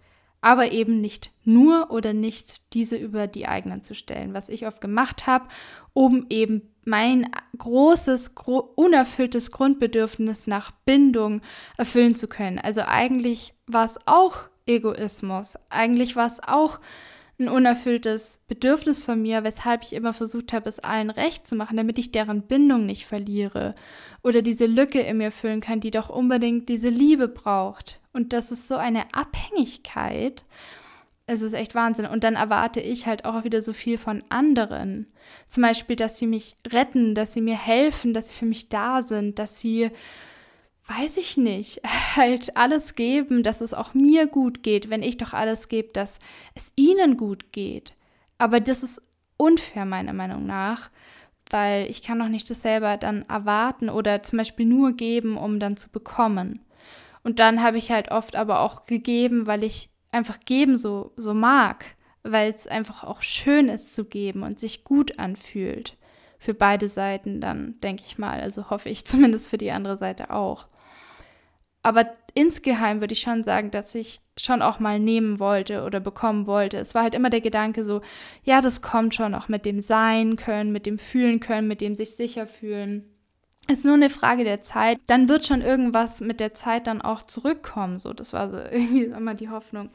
aber eben nicht nur oder nicht diese über die eigenen zu stellen, was ich oft gemacht habe, um eben mein großes, gro unerfülltes Grundbedürfnis nach Bindung erfüllen zu können. Also eigentlich war es auch Egoismus, eigentlich war es auch ein unerfülltes Bedürfnis von mir, weshalb ich immer versucht habe, es allen recht zu machen, damit ich deren Bindung nicht verliere oder diese Lücke in mir füllen kann, die doch unbedingt diese Liebe braucht. Und das ist so eine Abhängigkeit. Es ist echt Wahnsinn. Und dann erwarte ich halt auch wieder so viel von anderen. Zum Beispiel, dass sie mich retten, dass sie mir helfen, dass sie für mich da sind, dass sie weiß ich nicht, halt alles geben, dass es auch mir gut geht, wenn ich doch alles gebe, dass es ihnen gut geht. Aber das ist unfair meiner Meinung nach, weil ich kann doch nicht das selber dann erwarten oder zum Beispiel nur geben, um dann zu bekommen. Und dann habe ich halt oft aber auch gegeben, weil ich einfach geben so, so mag, weil es einfach auch schön ist zu geben und sich gut anfühlt. Für beide Seiten dann, denke ich mal. Also hoffe ich zumindest für die andere Seite auch. Aber insgeheim würde ich schon sagen, dass ich schon auch mal nehmen wollte oder bekommen wollte. Es war halt immer der Gedanke so, ja, das kommt schon auch mit dem Sein können, mit dem Fühlen können, mit dem sich sicher fühlen. Es ist nur eine Frage der Zeit. Dann wird schon irgendwas mit der Zeit dann auch zurückkommen. So, das war so irgendwie immer die Hoffnung.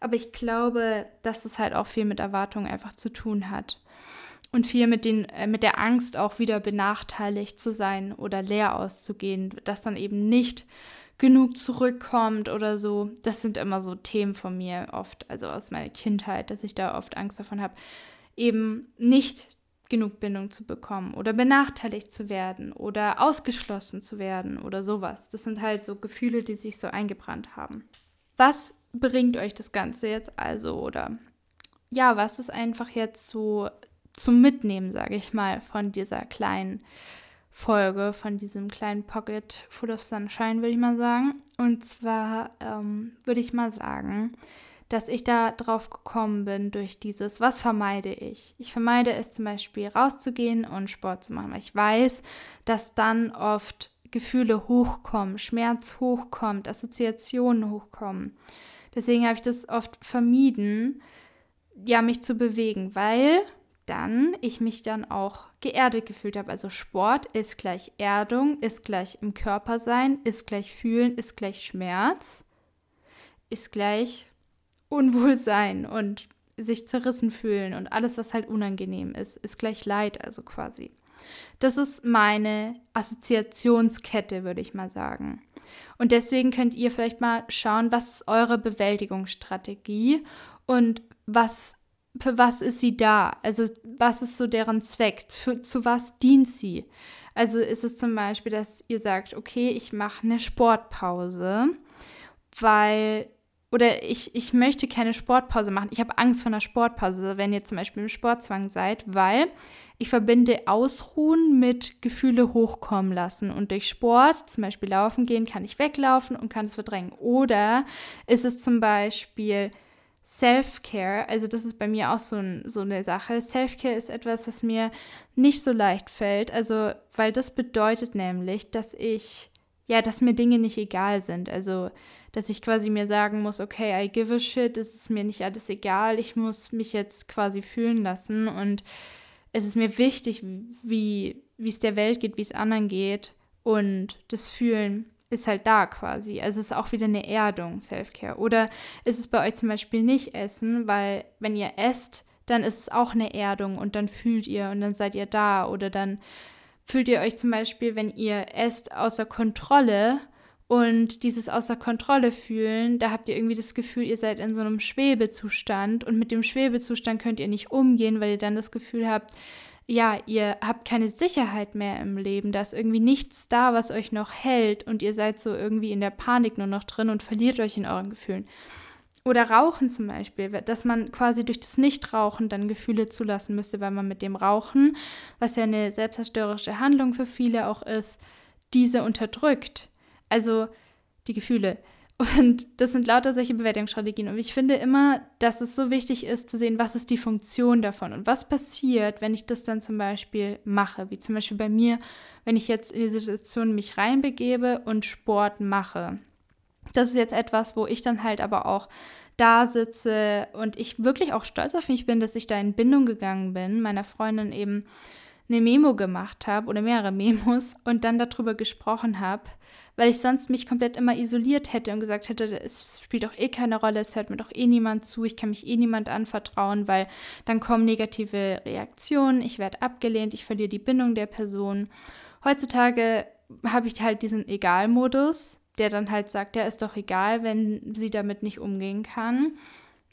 Aber ich glaube, dass es halt auch viel mit Erwartungen einfach zu tun hat. Und viel mit, den, äh, mit der Angst auch wieder benachteiligt zu sein oder leer auszugehen, dass dann eben nicht genug zurückkommt oder so. Das sind immer so Themen von mir oft, also aus meiner Kindheit, dass ich da oft Angst davon habe, eben nicht genug Bindung zu bekommen oder benachteiligt zu werden oder ausgeschlossen zu werden oder sowas. Das sind halt so Gefühle, die sich so eingebrannt haben. Was bringt euch das Ganze jetzt also oder ja, was ist einfach jetzt so zum Mitnehmen, sage ich mal, von dieser kleinen Folge von diesem kleinen Pocket Full of Sunshine, würde ich mal sagen. Und zwar ähm, würde ich mal sagen, dass ich da drauf gekommen bin durch dieses, was vermeide ich? Ich vermeide es zum Beispiel rauszugehen und Sport zu machen, weil ich weiß, dass dann oft Gefühle hochkommen, Schmerz hochkommt, Assoziationen hochkommen. Deswegen habe ich das oft vermieden, ja, mich zu bewegen, weil dann ich mich dann auch geerdet gefühlt habe. Also Sport ist gleich Erdung, ist gleich im Körper sein, ist gleich fühlen, ist gleich Schmerz, ist gleich Unwohlsein und sich zerrissen fühlen und alles, was halt unangenehm ist, ist gleich Leid, also quasi. Das ist meine Assoziationskette, würde ich mal sagen. Und deswegen könnt ihr vielleicht mal schauen, was ist eure Bewältigungsstrategie und was für was ist sie da? Also was ist so deren Zweck? Für, zu was dient sie? Also ist es zum Beispiel, dass ihr sagt, okay, ich mache eine Sportpause, weil oder ich, ich möchte keine Sportpause machen. Ich habe Angst vor einer Sportpause, wenn ihr zum Beispiel im Sportzwang seid, weil ich verbinde Ausruhen mit Gefühle hochkommen lassen. Und durch Sport, zum Beispiel laufen gehen, kann ich weglaufen und kann es verdrängen. Oder ist es zum Beispiel Self-Care, also das ist bei mir auch so, ein, so eine Sache. Self-Care ist etwas, was mir nicht so leicht fällt. Also, weil das bedeutet nämlich, dass ich, ja, dass mir Dinge nicht egal sind. Also, dass ich quasi mir sagen muss, okay, I give a shit, es ist mir nicht alles egal, ich muss mich jetzt quasi fühlen lassen und es ist mir wichtig, wie es der Welt geht, wie es anderen geht und das Fühlen ist halt da quasi. Also es ist auch wieder eine Erdung, Self-Care. Oder ist es bei euch zum Beispiel nicht Essen, weil wenn ihr esst, dann ist es auch eine Erdung und dann fühlt ihr und dann seid ihr da. Oder dann fühlt ihr euch zum Beispiel, wenn ihr esst, außer Kontrolle und dieses außer Kontrolle fühlen, da habt ihr irgendwie das Gefühl, ihr seid in so einem Schwebezustand und mit dem Schwebezustand könnt ihr nicht umgehen, weil ihr dann das Gefühl habt, ja, ihr habt keine Sicherheit mehr im Leben, da ist irgendwie nichts da, was euch noch hält und ihr seid so irgendwie in der Panik nur noch drin und verliert euch in euren Gefühlen. Oder Rauchen zum Beispiel, dass man quasi durch das Nichtrauchen dann Gefühle zulassen müsste, weil man mit dem Rauchen, was ja eine selbstzerstörerische Handlung für viele auch ist, diese unterdrückt. Also die Gefühle. Und das sind lauter solche Bewertungsstrategien. Und ich finde immer, dass es so wichtig ist zu sehen, was ist die Funktion davon und was passiert, wenn ich das dann zum Beispiel mache. Wie zum Beispiel bei mir, wenn ich jetzt in die Situation mich reinbegebe und Sport mache. Das ist jetzt etwas, wo ich dann halt aber auch da sitze und ich wirklich auch stolz auf mich bin, dass ich da in Bindung gegangen bin, meiner Freundin eben eine Memo gemacht habe oder mehrere Memos und dann darüber gesprochen habe weil ich sonst mich komplett immer isoliert hätte und gesagt hätte, es spielt doch eh keine Rolle, es hört mir doch eh niemand zu, ich kann mich eh niemand anvertrauen, weil dann kommen negative Reaktionen, ich werde abgelehnt, ich verliere die Bindung der Person. Heutzutage habe ich halt diesen Egal-Modus, der dann halt sagt, ja, ist doch egal, wenn sie damit nicht umgehen kann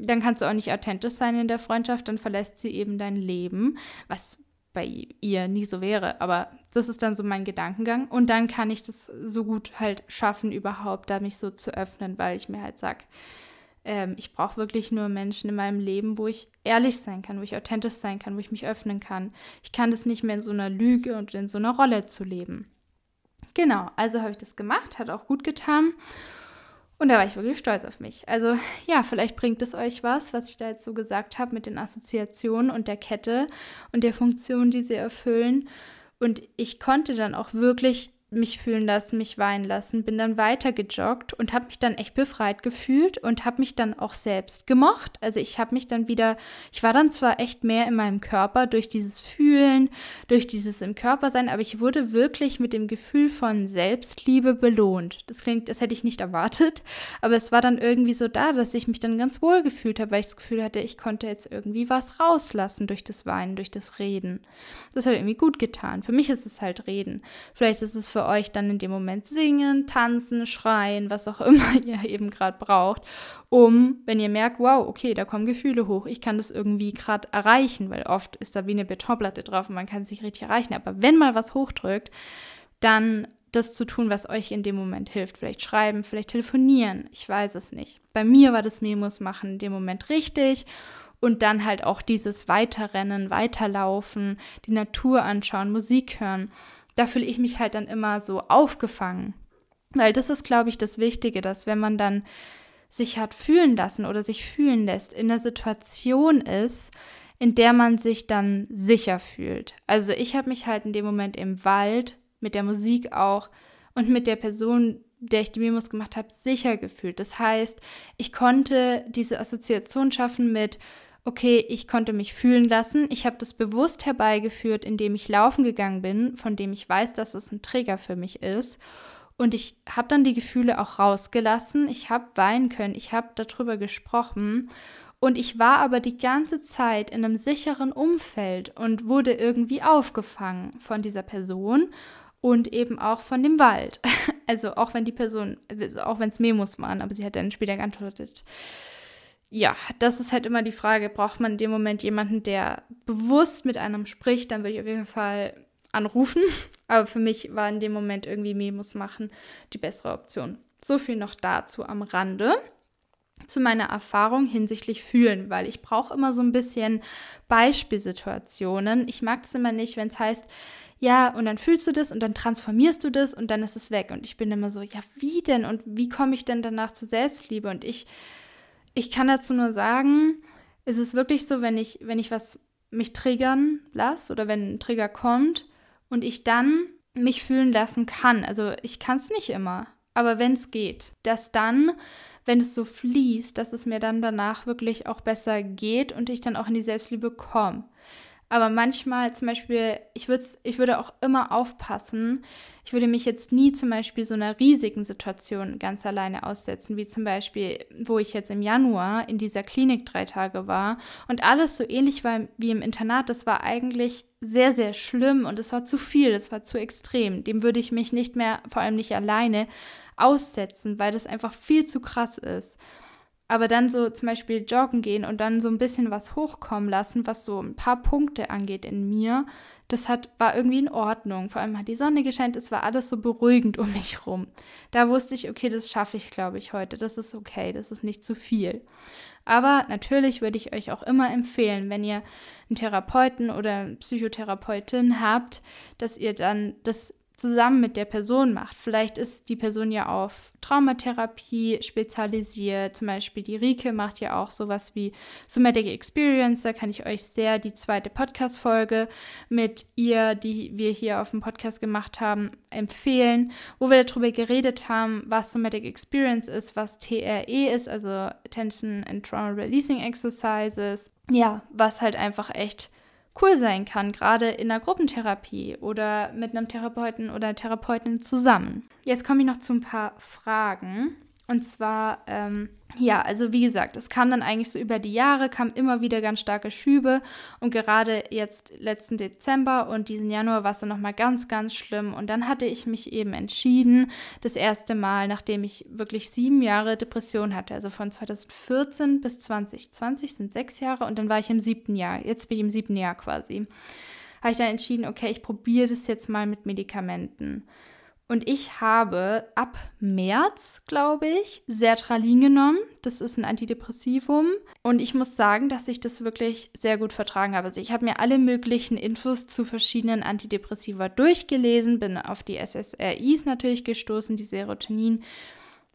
dann kannst du auch nicht authentisch sein in der Freundschaft, dann verlässt sie eben dein Leben, was bei ihr nie so wäre. Aber das ist dann so mein Gedankengang. Und dann kann ich das so gut halt schaffen, überhaupt da mich so zu öffnen, weil ich mir halt sage, ähm, ich brauche wirklich nur Menschen in meinem Leben, wo ich ehrlich sein kann, wo ich authentisch sein kann, wo ich mich öffnen kann. Ich kann das nicht mehr in so einer Lüge und in so einer Rolle zu leben. Genau, also habe ich das gemacht, hat auch gut getan. Und da war ich wirklich stolz auf mich. Also ja, vielleicht bringt es euch was, was ich da jetzt so gesagt habe mit den Assoziationen und der Kette und der Funktion, die sie erfüllen. Und ich konnte dann auch wirklich mich fühlen lassen, mich weinen lassen, bin dann weiter gejoggt und habe mich dann echt befreit gefühlt und habe mich dann auch selbst gemocht. Also ich habe mich dann wieder, ich war dann zwar echt mehr in meinem Körper durch dieses Fühlen, durch dieses im Körper sein, aber ich wurde wirklich mit dem Gefühl von Selbstliebe belohnt. Das klingt, das hätte ich nicht erwartet, aber es war dann irgendwie so da, dass ich mich dann ganz wohl gefühlt habe, weil ich das Gefühl hatte, ich konnte jetzt irgendwie was rauslassen durch das Weinen, durch das Reden. Das hat irgendwie gut getan. Für mich ist es halt Reden. Vielleicht ist es für für euch dann in dem Moment singen, tanzen, schreien, was auch immer ihr eben gerade braucht, um, wenn ihr merkt, wow, okay, da kommen Gefühle hoch, ich kann das irgendwie gerade erreichen, weil oft ist da wie eine Betonplatte drauf und man kann es nicht richtig erreichen. Aber wenn mal was hochdrückt, dann das zu tun, was euch in dem Moment hilft. Vielleicht schreiben, vielleicht telefonieren, ich weiß es nicht. Bei mir war das Memos machen in dem Moment richtig und dann halt auch dieses Weiterrennen, Weiterlaufen, die Natur anschauen, Musik hören da fühle ich mich halt dann immer so aufgefangen. Weil das ist, glaube ich, das Wichtige, dass wenn man dann sich hat fühlen lassen oder sich fühlen lässt, in der Situation ist, in der man sich dann sicher fühlt. Also ich habe mich halt in dem Moment im Wald, mit der Musik auch und mit der Person, der ich die Memos gemacht habe, sicher gefühlt. Das heißt, ich konnte diese Assoziation schaffen mit, okay, ich konnte mich fühlen lassen. Ich habe das bewusst herbeigeführt, indem ich laufen gegangen bin, von dem ich weiß, dass es ein Trigger für mich ist. Und ich habe dann die Gefühle auch rausgelassen. Ich habe weinen können. Ich habe darüber gesprochen. Und ich war aber die ganze Zeit in einem sicheren Umfeld und wurde irgendwie aufgefangen von dieser Person und eben auch von dem Wald. Also auch wenn die Person, also auch wenn es Memos waren, aber sie hat dann später geantwortet ja, das ist halt immer die Frage, braucht man in dem Moment jemanden, der bewusst mit einem spricht, dann würde ich auf jeden Fall anrufen. Aber für mich war in dem Moment irgendwie Memos machen die bessere Option. So viel noch dazu am Rande zu meiner Erfahrung hinsichtlich Fühlen, weil ich brauche immer so ein bisschen Beispielsituationen. Ich mag es immer nicht, wenn es heißt, ja, und dann fühlst du das und dann transformierst du das und dann ist es weg. Und ich bin immer so, ja, wie denn? Und wie komme ich denn danach zur Selbstliebe? Und ich, ich kann dazu nur sagen, ist es wirklich so, wenn ich, wenn ich was mich triggern lasse oder wenn ein Trigger kommt und ich dann mich fühlen lassen kann. Also ich kann es nicht immer, aber wenn es geht, dass dann, wenn es so fließt, dass es mir dann danach wirklich auch besser geht und ich dann auch in die Selbstliebe komme. Aber manchmal zum Beispiel, ich, ich würde auch immer aufpassen, ich würde mich jetzt nie zum Beispiel so einer riesigen Situation ganz alleine aussetzen, wie zum Beispiel, wo ich jetzt im Januar in dieser Klinik drei Tage war und alles so ähnlich war wie im Internat. Das war eigentlich sehr, sehr schlimm und es war zu viel, es war zu extrem. Dem würde ich mich nicht mehr, vor allem nicht alleine, aussetzen, weil das einfach viel zu krass ist. Aber dann so zum Beispiel joggen gehen und dann so ein bisschen was hochkommen lassen, was so ein paar Punkte angeht in mir, das hat, war irgendwie in Ordnung. Vor allem hat die Sonne gescheint, es war alles so beruhigend um mich rum. Da wusste ich, okay, das schaffe ich, glaube ich, heute. Das ist okay, das ist nicht zu viel. Aber natürlich würde ich euch auch immer empfehlen, wenn ihr einen Therapeuten oder eine Psychotherapeutin habt, dass ihr dann das zusammen mit der Person macht. Vielleicht ist die Person ja auf Traumatherapie spezialisiert. Zum Beispiel die Rike macht ja auch sowas wie Somatic Experience. Da kann ich euch sehr die zweite Podcast-Folge mit ihr, die wir hier auf dem Podcast gemacht haben, empfehlen, wo wir darüber geredet haben, was Somatic Experience ist, was TRE ist, also Attention and Trauma Releasing Exercises. Ja, was halt einfach echt cool sein kann, gerade in der Gruppentherapie oder mit einem Therapeuten oder Therapeutin zusammen. Jetzt komme ich noch zu ein paar Fragen. Und zwar, ähm, ja, also wie gesagt, es kam dann eigentlich so über die Jahre, kam immer wieder ganz starke Schübe. Und gerade jetzt letzten Dezember und diesen Januar war es dann nochmal ganz, ganz schlimm. Und dann hatte ich mich eben entschieden, das erste Mal, nachdem ich wirklich sieben Jahre Depression hatte, also von 2014 bis 2020 sind sechs Jahre und dann war ich im siebten Jahr, jetzt bin ich im siebten Jahr quasi, habe ich dann entschieden, okay, ich probiere das jetzt mal mit Medikamenten. Und ich habe ab März, glaube ich, Sertralin genommen. Das ist ein Antidepressivum. Und ich muss sagen, dass ich das wirklich sehr gut vertragen habe. Also ich habe mir alle möglichen Infos zu verschiedenen Antidepressiva durchgelesen, bin auf die SSRIs natürlich gestoßen, die Serotonin.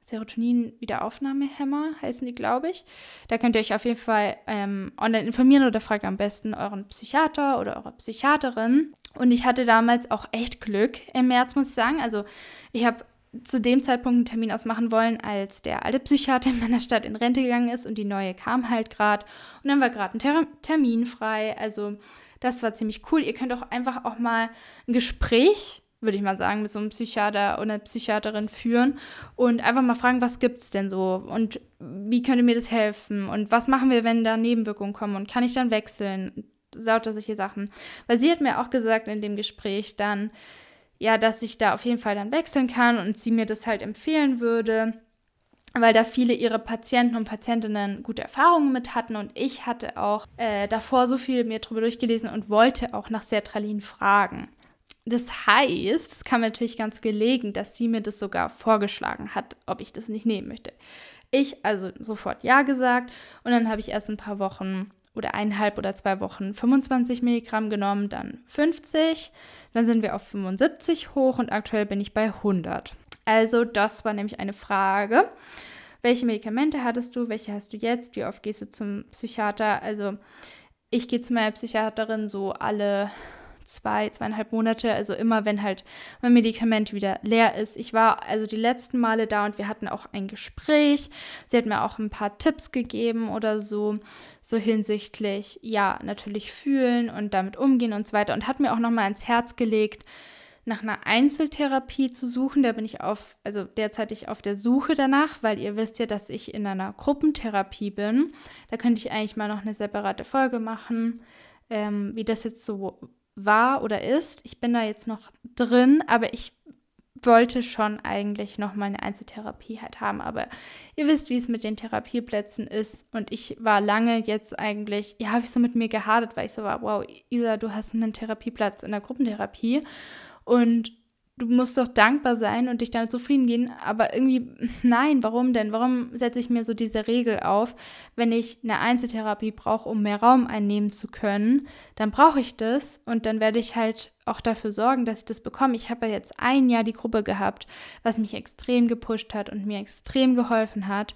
Serotonin-Wiederaufnahmehämmer heißen die, glaube ich. Da könnt ihr euch auf jeden Fall ähm, online informieren oder fragt am besten euren Psychiater oder eure Psychiaterin. Und ich hatte damals auch echt Glück im März, muss ich sagen. Also ich habe zu dem Zeitpunkt einen Termin ausmachen wollen, als der alte Psychiater in meiner Stadt in Rente gegangen ist und die neue kam halt gerade. Und dann war gerade ein Ter Termin frei. Also das war ziemlich cool. Ihr könnt auch einfach auch mal ein Gespräch, würde ich mal sagen, mit so einem Psychiater oder Psychiaterin führen und einfach mal fragen, was gibt es denn so und wie könnte mir das helfen und was machen wir, wenn da Nebenwirkungen kommen und kann ich dann wechseln? lauter solche Sachen. Weil sie hat mir auch gesagt in dem Gespräch dann, ja, dass ich da auf jeden Fall dann wechseln kann und sie mir das halt empfehlen würde, weil da viele ihre Patienten und Patientinnen gute Erfahrungen mit hatten und ich hatte auch äh, davor so viel mir drüber durchgelesen und wollte auch nach Sertralin fragen. Das heißt, es kam natürlich ganz gelegen, dass sie mir das sogar vorgeschlagen hat, ob ich das nicht nehmen möchte. Ich also sofort Ja gesagt und dann habe ich erst ein paar Wochen oder eineinhalb oder zwei Wochen 25 Milligramm genommen, dann 50, dann sind wir auf 75 hoch und aktuell bin ich bei 100. Also das war nämlich eine Frage. Welche Medikamente hattest du? Welche hast du jetzt? Wie oft gehst du zum Psychiater? Also ich gehe zu meiner Psychiaterin so alle zwei, zweieinhalb Monate, also immer wenn halt mein Medikament wieder leer ist. Ich war also die letzten Male da und wir hatten auch ein Gespräch. Sie hat mir auch ein paar Tipps gegeben oder so, so hinsichtlich, ja, natürlich fühlen und damit umgehen und so weiter und hat mir auch nochmal ins Herz gelegt, nach einer Einzeltherapie zu suchen. Da bin ich auf, also derzeitig auf der Suche danach, weil ihr wisst ja, dass ich in einer Gruppentherapie bin. Da könnte ich eigentlich mal noch eine separate Folge machen, ähm, wie das jetzt so war oder ist. Ich bin da jetzt noch drin, aber ich wollte schon eigentlich noch mal eine Einzeltherapie halt haben. Aber ihr wisst, wie es mit den Therapieplätzen ist. Und ich war lange jetzt eigentlich, ja, habe ich so mit mir gehadert, weil ich so war, wow, Isa, du hast einen Therapieplatz in der Gruppentherapie. Und du musst doch dankbar sein und dich damit zufrieden gehen. Aber irgendwie, nein, warum denn? Warum setze ich mir so diese Regel auf? Wenn ich eine Einzeltherapie brauche, um mehr Raum einnehmen zu können, dann brauche ich das und dann werde ich halt auch dafür sorgen, dass ich das bekomme. Ich habe ja jetzt ein Jahr die Gruppe gehabt, was mich extrem gepusht hat und mir extrem geholfen hat.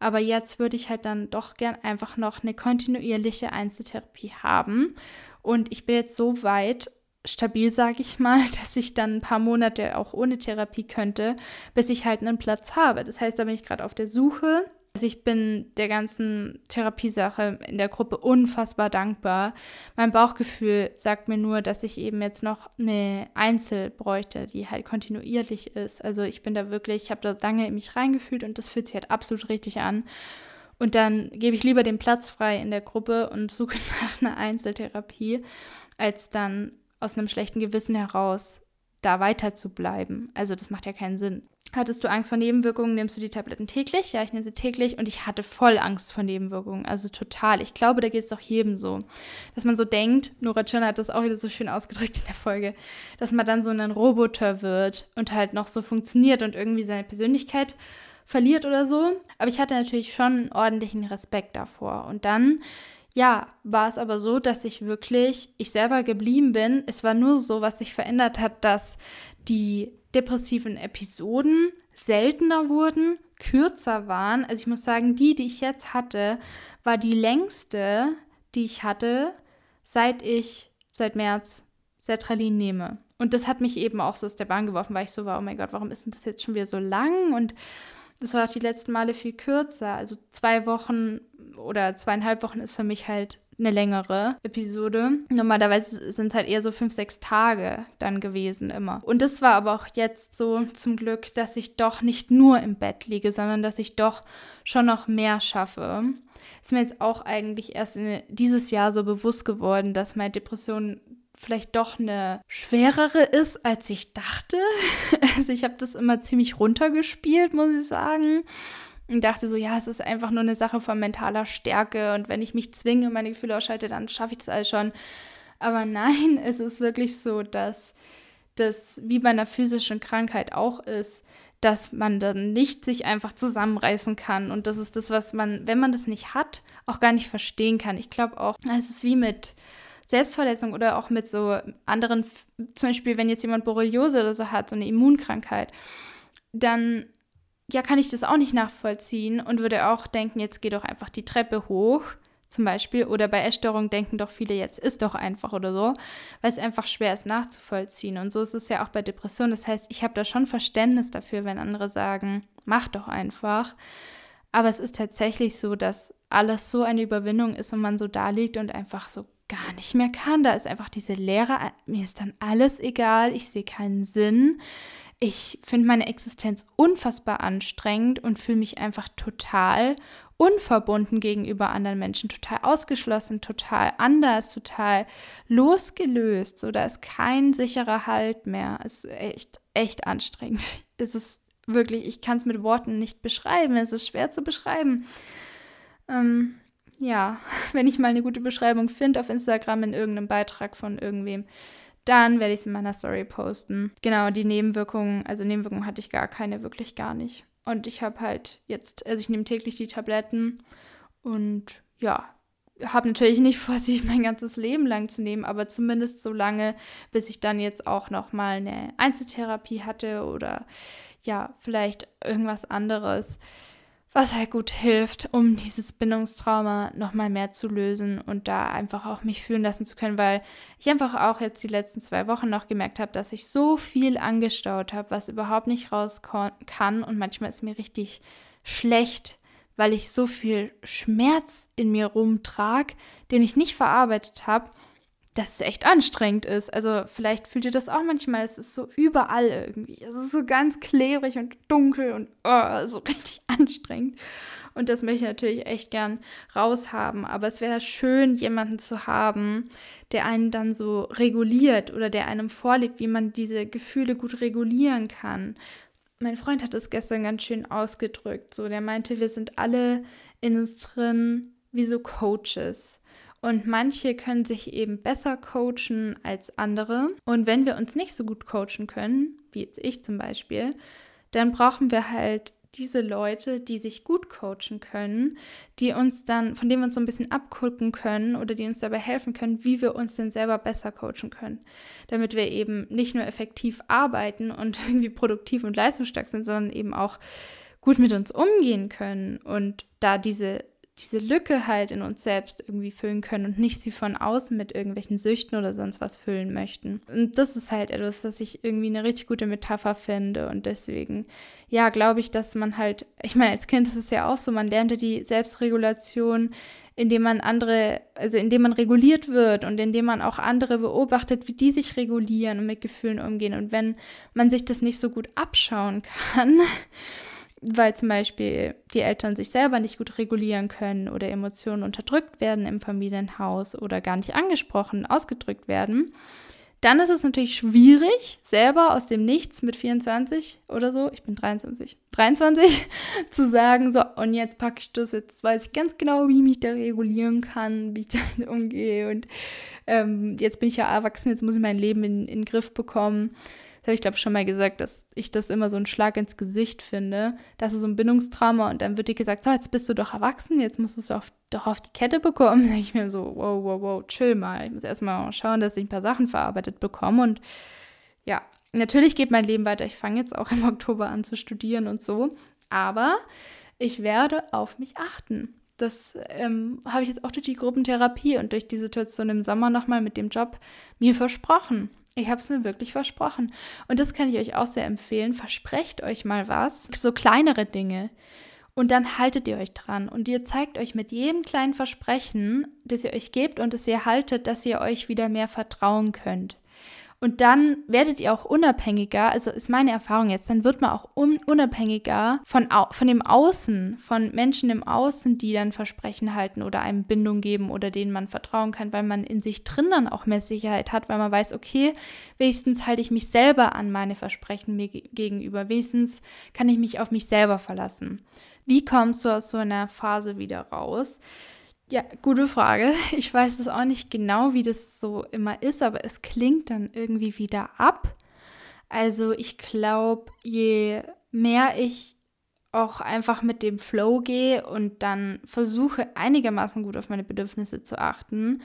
Aber jetzt würde ich halt dann doch gern einfach noch eine kontinuierliche Einzeltherapie haben. Und ich bin jetzt so weit, stabil, sage ich mal, dass ich dann ein paar Monate auch ohne Therapie könnte, bis ich halt einen Platz habe. Das heißt, da bin ich gerade auf der Suche. Also ich bin der ganzen Therapiesache in der Gruppe unfassbar dankbar. Mein Bauchgefühl sagt mir nur, dass ich eben jetzt noch eine Einzel bräuchte, die halt kontinuierlich ist. Also ich bin da wirklich, ich habe da lange in mich reingefühlt und das fühlt sich halt absolut richtig an. Und dann gebe ich lieber den Platz frei in der Gruppe und suche nach einer Einzeltherapie, als dann aus einem schlechten Gewissen heraus da weiter zu bleiben. Also das macht ja keinen Sinn. Hattest du Angst vor Nebenwirkungen? Nimmst du die Tabletten täglich? Ja, ich nehme sie täglich und ich hatte voll Angst vor Nebenwirkungen. Also total. Ich glaube, da geht es doch jedem so. Dass man so denkt, Nora Tschirner hat das auch wieder so schön ausgedrückt in der Folge, dass man dann so ein Roboter wird und halt noch so funktioniert und irgendwie seine Persönlichkeit verliert oder so. Aber ich hatte natürlich schon ordentlichen Respekt davor. Und dann ja, war es aber so, dass ich wirklich ich selber geblieben bin. Es war nur so, was sich verändert hat, dass die depressiven Episoden seltener wurden, kürzer waren. Also ich muss sagen, die, die ich jetzt hatte, war die längste, die ich hatte, seit ich seit März Sertralin nehme. Und das hat mich eben auch so aus der Bahn geworfen, weil ich so war, oh mein Gott, warum ist denn das jetzt schon wieder so lang? Und das war auch die letzten Male viel kürzer. Also zwei Wochen oder zweieinhalb Wochen ist für mich halt eine längere Episode. Normalerweise sind es halt eher so fünf, sechs Tage dann gewesen immer. Und das war aber auch jetzt so zum Glück, dass ich doch nicht nur im Bett liege, sondern dass ich doch schon noch mehr schaffe. Ist mir jetzt auch eigentlich erst in, dieses Jahr so bewusst geworden, dass meine Depression vielleicht doch eine schwerere ist, als ich dachte. Also ich habe das immer ziemlich runtergespielt, muss ich sagen. Und dachte so, ja, es ist einfach nur eine Sache von mentaler Stärke und wenn ich mich zwinge, meine Gefühle ausschalte, dann schaffe ich das alles schon. Aber nein, es ist wirklich so, dass das wie bei einer physischen Krankheit auch ist, dass man dann nicht sich einfach zusammenreißen kann. Und das ist das, was man, wenn man das nicht hat, auch gar nicht verstehen kann. Ich glaube auch, es ist wie mit Selbstverletzung oder auch mit so anderen, zum Beispiel, wenn jetzt jemand Borreliose oder so hat, so eine Immunkrankheit, dann ja, kann ich das auch nicht nachvollziehen und würde auch denken, jetzt geh doch einfach die Treppe hoch, zum Beispiel. Oder bei Essstörungen denken doch viele, jetzt ist doch einfach oder so, weil es einfach schwer ist nachzuvollziehen. Und so ist es ja auch bei Depressionen. Das heißt, ich habe da schon Verständnis dafür, wenn andere sagen, mach doch einfach. Aber es ist tatsächlich so, dass alles so eine Überwindung ist und man so da liegt und einfach so gar nicht mehr kann. Da ist einfach diese Leere, mir ist dann alles egal, ich sehe keinen Sinn. Ich finde meine Existenz unfassbar anstrengend und fühle mich einfach total unverbunden gegenüber anderen Menschen, total ausgeschlossen, total anders, total losgelöst. So, da ist kein sicherer Halt mehr. Ist echt, echt anstrengend. Es ist wirklich, ich kann es mit Worten nicht beschreiben. Es ist schwer zu beschreiben. Ähm, ja, wenn ich mal eine gute Beschreibung finde auf Instagram in irgendeinem Beitrag von irgendwem, dann werde ich es in meiner Story posten. Genau, die Nebenwirkungen, also Nebenwirkungen hatte ich gar keine, wirklich gar nicht. Und ich habe halt jetzt, also ich nehme täglich die Tabletten und ja, habe natürlich nicht vor, sie mein ganzes Leben lang zu nehmen, aber zumindest so lange, bis ich dann jetzt auch noch mal eine Einzeltherapie hatte oder ja, vielleicht irgendwas anderes was halt gut hilft, um dieses Bindungstrauma nochmal mehr zu lösen und da einfach auch mich fühlen lassen zu können, weil ich einfach auch jetzt die letzten zwei Wochen noch gemerkt habe, dass ich so viel angestaut habe, was überhaupt nicht raus kann. Und manchmal ist mir richtig schlecht, weil ich so viel Schmerz in mir rumtrage, den ich nicht verarbeitet habe dass es echt anstrengend ist. Also vielleicht fühlt ihr das auch manchmal. Es ist so überall irgendwie. Es ist so ganz klebrig und dunkel und oh, so richtig anstrengend. Und das möchte ich natürlich echt gern raushaben. Aber es wäre schön, jemanden zu haben, der einen dann so reguliert oder der einem vorlebt, wie man diese Gefühle gut regulieren kann. Mein Freund hat es gestern ganz schön ausgedrückt. So, der meinte, wir sind alle in uns drin wie so Coaches. Und manche können sich eben besser coachen als andere. Und wenn wir uns nicht so gut coachen können, wie jetzt ich zum Beispiel, dann brauchen wir halt diese Leute, die sich gut coachen können, die uns dann, von denen wir uns so ein bisschen abgucken können oder die uns dabei helfen können, wie wir uns denn selber besser coachen können. Damit wir eben nicht nur effektiv arbeiten und irgendwie produktiv und leistungsstark sind, sondern eben auch gut mit uns umgehen können und da diese diese Lücke halt in uns selbst irgendwie füllen können und nicht sie von außen mit irgendwelchen Süchten oder sonst was füllen möchten. Und das ist halt etwas, was ich irgendwie eine richtig gute Metapher finde und deswegen, ja, glaube ich, dass man halt, ich meine, als Kind ist es ja auch so, man lernte die Selbstregulation, indem man andere, also indem man reguliert wird und indem man auch andere beobachtet, wie die sich regulieren und mit Gefühlen umgehen. Und wenn man sich das nicht so gut abschauen kann, weil zum Beispiel die Eltern sich selber nicht gut regulieren können oder Emotionen unterdrückt werden im Familienhaus oder gar nicht angesprochen, ausgedrückt werden, dann ist es natürlich schwierig, selber aus dem Nichts mit 24 oder so, ich bin 23, 23, zu sagen, so, und jetzt packe ich das, jetzt weiß ich ganz genau, wie ich mich da regulieren kann, wie ich damit umgehe und ähm, jetzt bin ich ja erwachsen, jetzt muss ich mein Leben in, in den Griff bekommen habe ich, glaube schon mal gesagt, dass ich das immer so einen Schlag ins Gesicht finde. Das ist so ein Bindungstrauma und dann wird dir gesagt, so, jetzt bist du doch erwachsen, jetzt musst du es doch, doch auf die Kette bekommen. Da denke ich mir so, wow, wow, wow, chill mal. Ich muss erstmal schauen, dass ich ein paar Sachen verarbeitet bekomme und ja, natürlich geht mein Leben weiter. Ich fange jetzt auch im Oktober an zu studieren und so, aber ich werde auf mich achten. Das ähm, habe ich jetzt auch durch die Gruppentherapie und durch die Situation im Sommer nochmal mit dem Job mir versprochen. Ich habe es mir wirklich versprochen. Und das kann ich euch auch sehr empfehlen. Versprecht euch mal was, so kleinere Dinge. Und dann haltet ihr euch dran. Und ihr zeigt euch mit jedem kleinen Versprechen, das ihr euch gebt und das ihr haltet, dass ihr euch wieder mehr vertrauen könnt. Und dann werdet ihr auch unabhängiger, also ist meine Erfahrung jetzt, dann wird man auch un unabhängiger von, von dem Außen, von Menschen im Außen, die dann Versprechen halten oder einem Bindung geben oder denen man vertrauen kann, weil man in sich drin dann auch mehr Sicherheit hat, weil man weiß, okay, wenigstens halte ich mich selber an meine Versprechen mir gegenüber, wenigstens kann ich mich auf mich selber verlassen. Wie kommst du aus so einer Phase wieder raus? Ja, gute Frage. Ich weiß es auch nicht genau, wie das so immer ist, aber es klingt dann irgendwie wieder ab. Also ich glaube, je mehr ich auch einfach mit dem Flow gehe und dann versuche einigermaßen gut auf meine Bedürfnisse zu achten,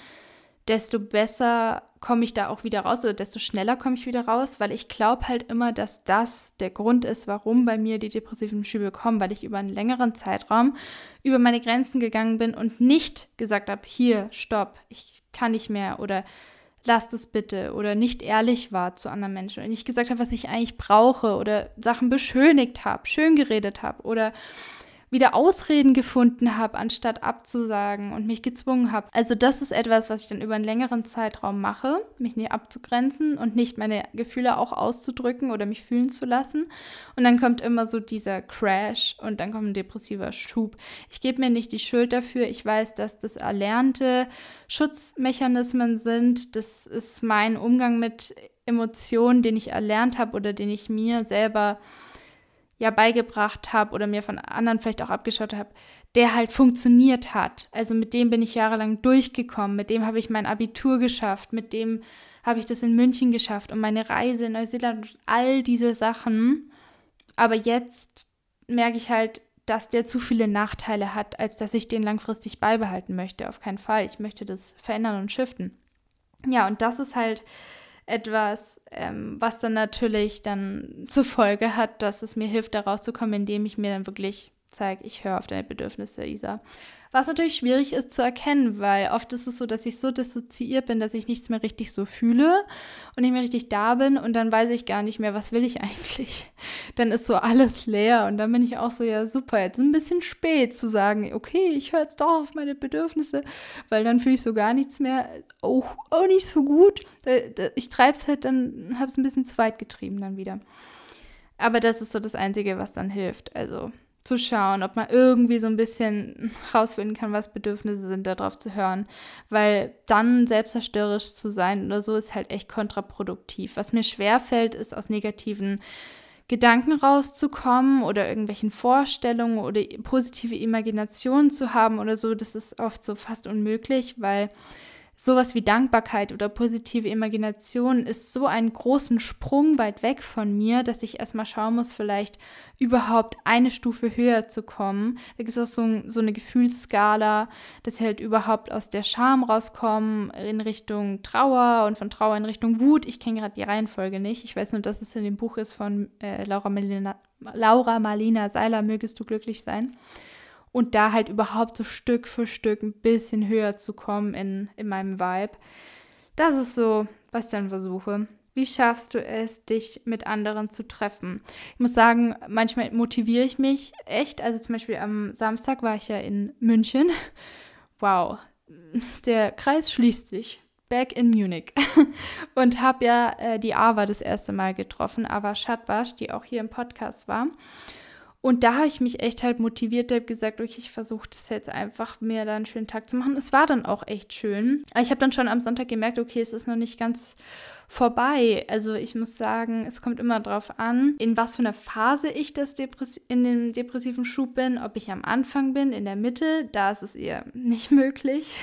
desto besser komme ich da auch wieder raus oder desto schneller komme ich wieder raus, weil ich glaube halt immer, dass das der Grund ist, warum bei mir die depressiven Schübe kommen, weil ich über einen längeren Zeitraum über meine Grenzen gegangen bin und nicht gesagt habe, hier, stopp, ich kann nicht mehr oder lasst es bitte oder nicht ehrlich war zu anderen Menschen und nicht gesagt habe, was ich eigentlich brauche oder Sachen beschönigt habe, schön geredet habe oder wieder Ausreden gefunden habe, anstatt abzusagen und mich gezwungen habe. Also das ist etwas, was ich dann über einen längeren Zeitraum mache, mich nicht abzugrenzen und nicht meine Gefühle auch auszudrücken oder mich fühlen zu lassen. Und dann kommt immer so dieser Crash und dann kommt ein depressiver Schub. Ich gebe mir nicht die Schuld dafür. Ich weiß, dass das erlernte Schutzmechanismen sind. Das ist mein Umgang mit Emotionen, den ich erlernt habe oder den ich mir selber ja beigebracht habe oder mir von anderen vielleicht auch abgeschaut habe, der halt funktioniert hat. Also mit dem bin ich jahrelang durchgekommen, mit dem habe ich mein Abitur geschafft, mit dem habe ich das in München geschafft und meine Reise in Neuseeland und all diese Sachen. Aber jetzt merke ich halt, dass der zu viele Nachteile hat, als dass ich den langfristig beibehalten möchte. Auf keinen Fall. Ich möchte das verändern und shiften. Ja, und das ist halt etwas, ähm, was dann natürlich dann zur Folge hat, dass es mir hilft, da rauszukommen, indem ich mir dann wirklich zeige, ich höre auf deine Bedürfnisse, Isa. Was natürlich schwierig ist zu erkennen, weil oft ist es so, dass ich so dissoziiert bin, dass ich nichts mehr richtig so fühle und nicht mehr richtig da bin und dann weiß ich gar nicht mehr, was will ich eigentlich. Dann ist so alles leer und dann bin ich auch so, ja super, jetzt ist ein bisschen spät zu sagen, okay, ich höre jetzt doch auf meine Bedürfnisse, weil dann fühle ich so gar nichts mehr, auch, auch nicht so gut. Ich treibe es halt dann, habe es ein bisschen zu weit getrieben dann wieder. Aber das ist so das Einzige, was dann hilft. Also zu schauen, ob man irgendwie so ein bisschen rausfinden kann, was Bedürfnisse sind, darauf zu hören. Weil dann selbstzerstörerisch zu sein oder so ist halt echt kontraproduktiv. Was mir schwerfällt, ist aus negativen Gedanken rauszukommen oder irgendwelchen Vorstellungen oder positive Imaginationen zu haben oder so. Das ist oft so fast unmöglich, weil sowas wie Dankbarkeit oder positive Imagination ist so einen großen Sprung weit weg von mir, dass ich erstmal schauen muss, vielleicht überhaupt eine Stufe höher zu kommen. Da gibt es auch so, so eine Gefühlsskala, dass sie halt überhaupt aus der Scham rauskommen in Richtung Trauer und von Trauer in Richtung Wut. Ich kenne gerade die Reihenfolge nicht. Ich weiß nur, dass es in dem Buch ist von äh, Laura, Marlina, Laura Marlina Seiler, Mögest du glücklich sein und da halt überhaupt so Stück für Stück ein bisschen höher zu kommen in, in meinem Vibe. Das ist so, was ich dann versuche. Wie schaffst du es, dich mit anderen zu treffen? Ich muss sagen, manchmal motiviere ich mich echt. Also zum Beispiel am Samstag war ich ja in München. Wow, der Kreis schließt sich. Back in Munich. Und habe ja äh, die Ava das erste Mal getroffen, Ava Schatbasch, die auch hier im Podcast war. Und da habe ich mich echt halt motiviert, habe gesagt, okay, ich versuche das jetzt einfach, mir da einen schönen Tag zu machen. Es war dann auch echt schön. Aber ich habe dann schon am Sonntag gemerkt, okay, es ist noch nicht ganz vorbei. Also ich muss sagen, es kommt immer darauf an, in was für einer Phase ich das Depress in dem depressiven Schub bin, ob ich am Anfang bin, in der Mitte, da ist es eher nicht möglich,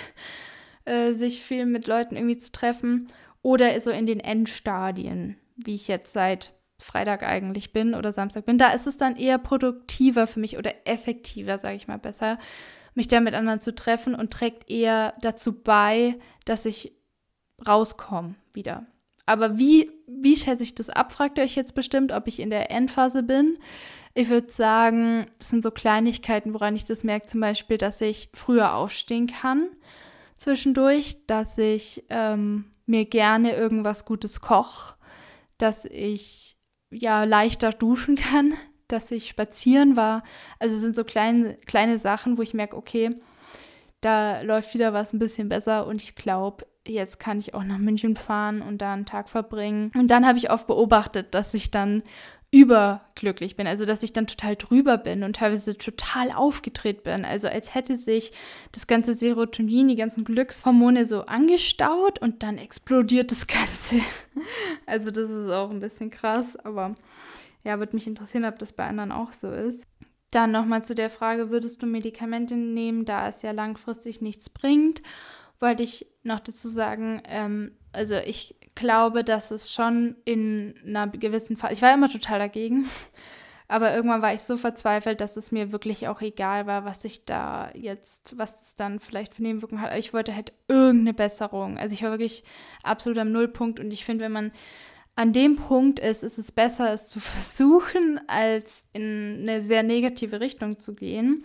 äh, sich viel mit Leuten irgendwie zu treffen. Oder so in den Endstadien, wie ich jetzt seit Freitag eigentlich bin oder Samstag bin, da ist es dann eher produktiver für mich oder effektiver, sage ich mal besser, mich da mit anderen zu treffen und trägt eher dazu bei, dass ich rauskomme wieder. Aber wie, wie schätze ich das ab, fragt ihr euch jetzt bestimmt, ob ich in der Endphase bin. Ich würde sagen, das sind so Kleinigkeiten, woran ich das merke, zum Beispiel, dass ich früher aufstehen kann zwischendurch, dass ich ähm, mir gerne irgendwas Gutes koche, dass ich ja leichter duschen kann, dass ich spazieren war. Also sind so kleine, kleine Sachen, wo ich merke, okay, da läuft wieder was ein bisschen besser und ich glaube, jetzt kann ich auch nach München fahren und da einen Tag verbringen. Und dann habe ich oft beobachtet, dass ich dann überglücklich bin, also dass ich dann total drüber bin und teilweise total aufgedreht bin, also als hätte sich das ganze Serotonin, die ganzen Glückshormone so angestaut und dann explodiert das Ganze. Also das ist auch ein bisschen krass, aber ja, würde mich interessieren, ob das bei anderen auch so ist. Dann nochmal zu der Frage, würdest du Medikamente nehmen, da es ja langfristig nichts bringt? Wollte ich noch dazu sagen, ähm, also ich glaube, dass es schon in einer gewissen Phase, ich war immer total dagegen, aber irgendwann war ich so verzweifelt, dass es mir wirklich auch egal war, was ich da jetzt, was das dann vielleicht für Nebenwirkungen hat. Ich wollte halt irgendeine Besserung. Also ich war wirklich absolut am Nullpunkt und ich finde, wenn man an dem Punkt ist, ist es besser, es zu versuchen, als in eine sehr negative Richtung zu gehen.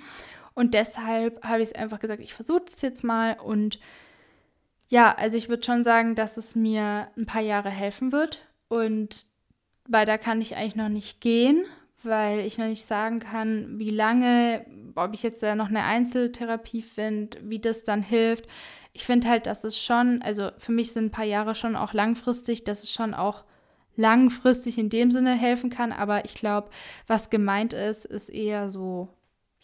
Und deshalb habe ich es einfach gesagt, ich versuche das jetzt mal und ja, also ich würde schon sagen, dass es mir ein paar Jahre helfen wird. Und weiter kann ich eigentlich noch nicht gehen, weil ich noch nicht sagen kann, wie lange, ob ich jetzt da noch eine Einzeltherapie finde, wie das dann hilft. Ich finde halt, dass es schon, also für mich sind ein paar Jahre schon auch langfristig, dass es schon auch langfristig in dem Sinne helfen kann. Aber ich glaube, was gemeint ist, ist eher so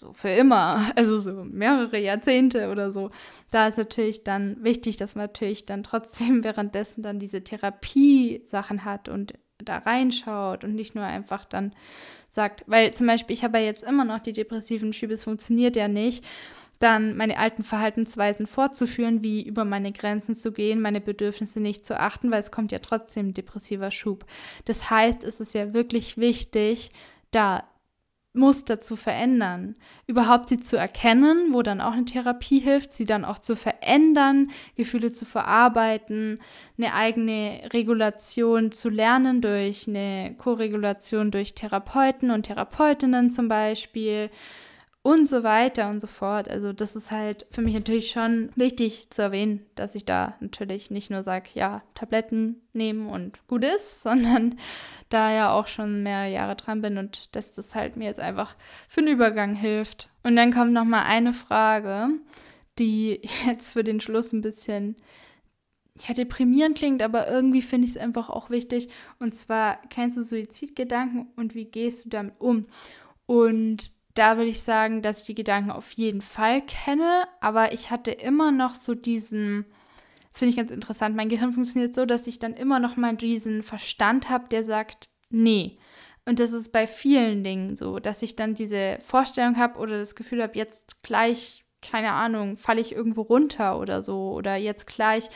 so für immer, also so mehrere Jahrzehnte oder so. Da ist natürlich dann wichtig, dass man natürlich dann trotzdem währenddessen dann diese Therapie-Sachen hat und da reinschaut und nicht nur einfach dann sagt, weil zum Beispiel ich habe ja jetzt immer noch die depressiven Schübe, es funktioniert ja nicht, dann meine alten Verhaltensweisen fortzuführen, wie über meine Grenzen zu gehen, meine Bedürfnisse nicht zu achten, weil es kommt ja trotzdem depressiver Schub. Das heißt, es ist ja wirklich wichtig, da Muster zu verändern, überhaupt sie zu erkennen, wo dann auch eine Therapie hilft, sie dann auch zu verändern, Gefühle zu verarbeiten, eine eigene Regulation zu lernen durch eine Koregulation durch Therapeuten und Therapeutinnen zum Beispiel, und so weiter und so fort. Also das ist halt für mich natürlich schon wichtig zu erwähnen, dass ich da natürlich nicht nur sage, ja, Tabletten nehmen und gut ist, sondern da ja auch schon mehrere Jahre dran bin und dass das halt mir jetzt einfach für den Übergang hilft. Und dann kommt noch mal eine Frage, die jetzt für den Schluss ein bisschen ja, deprimierend klingt, aber irgendwie finde ich es einfach auch wichtig. Und zwar, kennst du Suizidgedanken und wie gehst du damit um? Und da würde ich sagen, dass ich die Gedanken auf jeden Fall kenne, aber ich hatte immer noch so diesen, das finde ich ganz interessant, mein Gehirn funktioniert so, dass ich dann immer noch mal diesen Verstand habe, der sagt, nee. Und das ist bei vielen Dingen so, dass ich dann diese Vorstellung habe oder das Gefühl habe, jetzt gleich keine Ahnung, falle ich irgendwo runter oder so oder jetzt gleich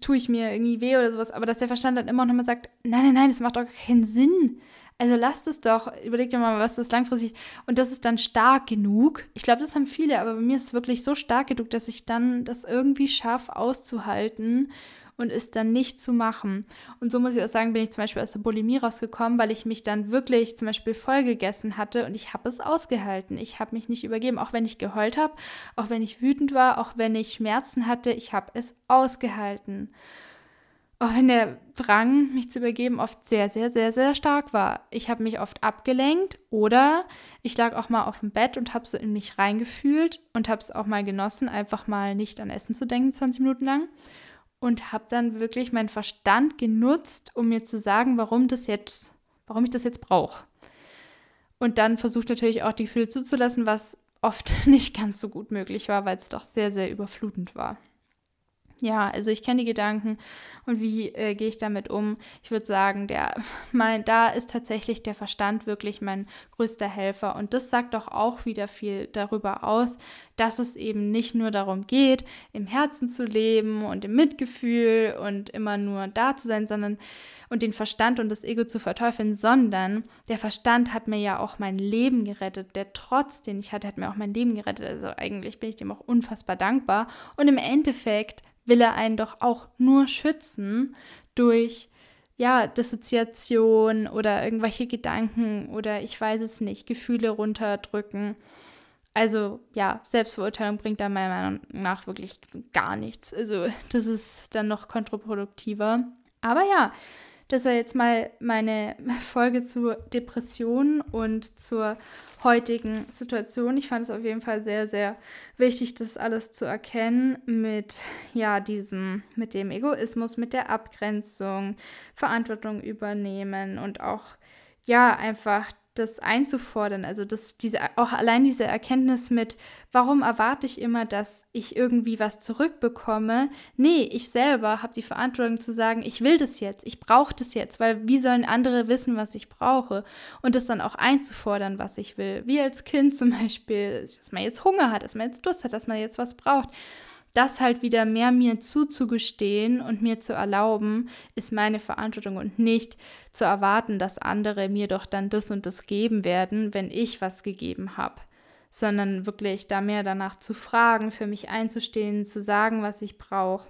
tue ich mir irgendwie weh oder sowas, aber dass der Verstand dann immer noch mal sagt, nein, nein, nein, das macht doch keinen Sinn. Also lasst es doch, überlegt dir mal, was das langfristig und das ist dann stark genug. Ich glaube, das haben viele, aber bei mir ist es wirklich so stark genug, dass ich dann das irgendwie schaffe auszuhalten und es dann nicht zu machen. Und so muss ich auch sagen, bin ich zum Beispiel aus der Bulimie rausgekommen, weil ich mich dann wirklich zum Beispiel voll gegessen hatte und ich habe es ausgehalten. Ich habe mich nicht übergeben, auch wenn ich geheult habe, auch wenn ich wütend war, auch wenn ich Schmerzen hatte, ich habe es ausgehalten. Auch wenn der Drang, mich zu übergeben, oft sehr, sehr, sehr, sehr stark war. Ich habe mich oft abgelenkt oder ich lag auch mal auf dem Bett und habe so in mich reingefühlt und habe es auch mal genossen, einfach mal nicht an Essen zu denken, 20 Minuten lang und habe dann wirklich meinen Verstand genutzt, um mir zu sagen, warum das jetzt, warum ich das jetzt brauche. Und dann versucht natürlich auch die Gefühle zuzulassen, was oft nicht ganz so gut möglich war, weil es doch sehr, sehr überflutend war. Ja, also ich kenne die Gedanken und wie äh, gehe ich damit um? Ich würde sagen, der, mein, da ist tatsächlich der Verstand wirklich mein größter Helfer. Und das sagt doch auch wieder viel darüber aus, dass es eben nicht nur darum geht, im Herzen zu leben und im Mitgefühl und immer nur da zu sein, sondern und den Verstand und das Ego zu verteufeln, sondern der Verstand hat mir ja auch mein Leben gerettet. Der Trotz, den ich hatte, hat mir auch mein Leben gerettet. Also eigentlich bin ich dem auch unfassbar dankbar. Und im Endeffekt will er einen doch auch nur schützen durch ja, Dissoziation oder irgendwelche Gedanken oder ich weiß es nicht, Gefühle runterdrücken. Also ja, Selbstverurteilung bringt da meiner Meinung nach wirklich gar nichts. Also das ist dann noch kontraproduktiver. Aber ja, das war jetzt mal meine Folge zu Depressionen und zur heutigen Situation. Ich fand es auf jeden Fall sehr, sehr wichtig, das alles zu erkennen mit ja, diesem, mit dem Egoismus, mit der Abgrenzung, Verantwortung übernehmen und auch ja, einfach das einzufordern, also das, diese, auch allein diese Erkenntnis mit, warum erwarte ich immer, dass ich irgendwie was zurückbekomme? Nee, ich selber habe die Verantwortung zu sagen, ich will das jetzt, ich brauche das jetzt, weil wie sollen andere wissen, was ich brauche? Und das dann auch einzufordern, was ich will. Wie als Kind zum Beispiel, dass man jetzt Hunger hat, dass man jetzt Durst hat, dass man jetzt was braucht das halt wieder mehr mir zuzugestehen und mir zu erlauben, ist meine Verantwortung und nicht zu erwarten, dass andere mir doch dann das und das geben werden, wenn ich was gegeben habe, sondern wirklich da mehr danach zu fragen, für mich einzustehen, zu sagen, was ich brauche.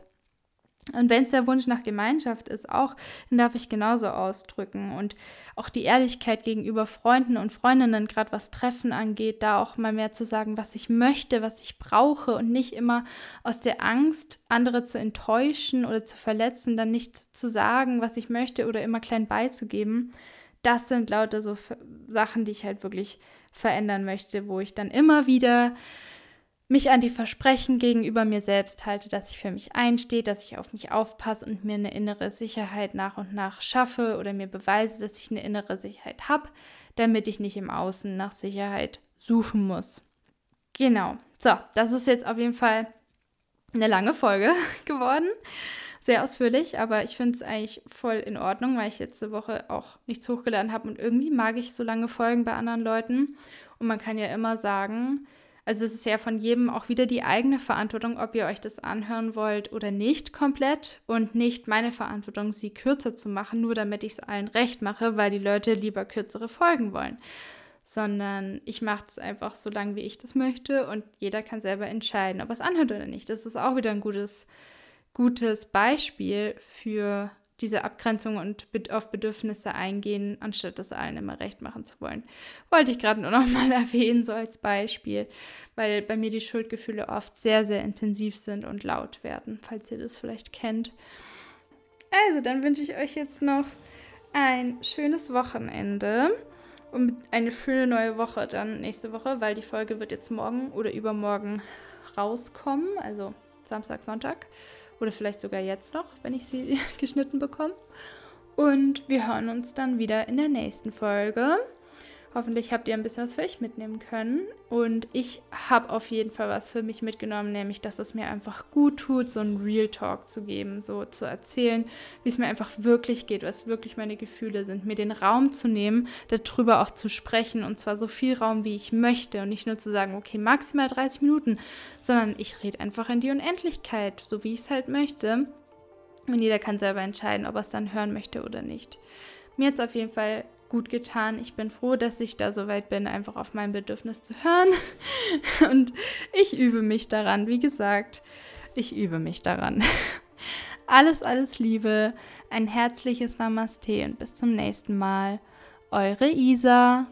Und wenn es der Wunsch nach Gemeinschaft ist, auch, dann darf ich genauso ausdrücken. Und auch die Ehrlichkeit gegenüber Freunden und Freundinnen, gerade was Treffen angeht, da auch mal mehr zu sagen, was ich möchte, was ich brauche und nicht immer aus der Angst, andere zu enttäuschen oder zu verletzen, dann nicht zu sagen, was ich möchte oder immer klein beizugeben. Das sind lauter so Sachen, die ich halt wirklich verändern möchte, wo ich dann immer wieder mich an die Versprechen gegenüber mir selbst halte, dass ich für mich einstehe, dass ich auf mich aufpasse und mir eine innere Sicherheit nach und nach schaffe oder mir beweise, dass ich eine innere Sicherheit habe, damit ich nicht im Außen nach Sicherheit suchen muss. Genau. So, das ist jetzt auf jeden Fall eine lange Folge geworden. Sehr ausführlich, aber ich finde es eigentlich voll in Ordnung, weil ich letzte Woche auch nichts hochgeladen habe und irgendwie mag ich so lange Folgen bei anderen Leuten. Und man kann ja immer sagen, also es ist ja von jedem auch wieder die eigene Verantwortung, ob ihr euch das anhören wollt oder nicht komplett und nicht meine Verantwortung, sie kürzer zu machen, nur damit ich es allen recht mache, weil die Leute lieber kürzere Folgen wollen. Sondern ich mache es einfach so lange, wie ich das möchte und jeder kann selber entscheiden, ob er es anhört oder nicht. Das ist auch wieder ein gutes, gutes Beispiel für diese Abgrenzung und auf Bedürfnisse eingehen, anstatt das allen immer recht machen zu wollen. Wollte ich gerade nur noch mal erwähnen, so als Beispiel, weil bei mir die Schuldgefühle oft sehr, sehr intensiv sind und laut werden, falls ihr das vielleicht kennt. Also, dann wünsche ich euch jetzt noch ein schönes Wochenende und eine schöne neue Woche dann nächste Woche, weil die Folge wird jetzt morgen oder übermorgen rauskommen, also Samstag, Sonntag. Oder vielleicht sogar jetzt noch, wenn ich sie geschnitten bekomme. Und wir hören uns dann wieder in der nächsten Folge. Hoffentlich habt ihr ein bisschen was für euch mitnehmen können. Und ich habe auf jeden Fall was für mich mitgenommen, nämlich, dass es mir einfach gut tut, so einen Real Talk zu geben, so zu erzählen, wie es mir einfach wirklich geht, was wirklich meine Gefühle sind, mir den Raum zu nehmen, darüber auch zu sprechen und zwar so viel Raum, wie ich möchte und nicht nur zu sagen, okay, maximal 30 Minuten, sondern ich rede einfach in die Unendlichkeit, so wie ich es halt möchte. Und jeder kann selber entscheiden, ob er es dann hören möchte oder nicht. Mir hat es auf jeden Fall gut getan. Ich bin froh, dass ich da so weit bin, einfach auf mein Bedürfnis zu hören. Und ich übe mich daran. Wie gesagt, ich übe mich daran. Alles, alles Liebe, ein herzliches Namaste und bis zum nächsten Mal. Eure Isa.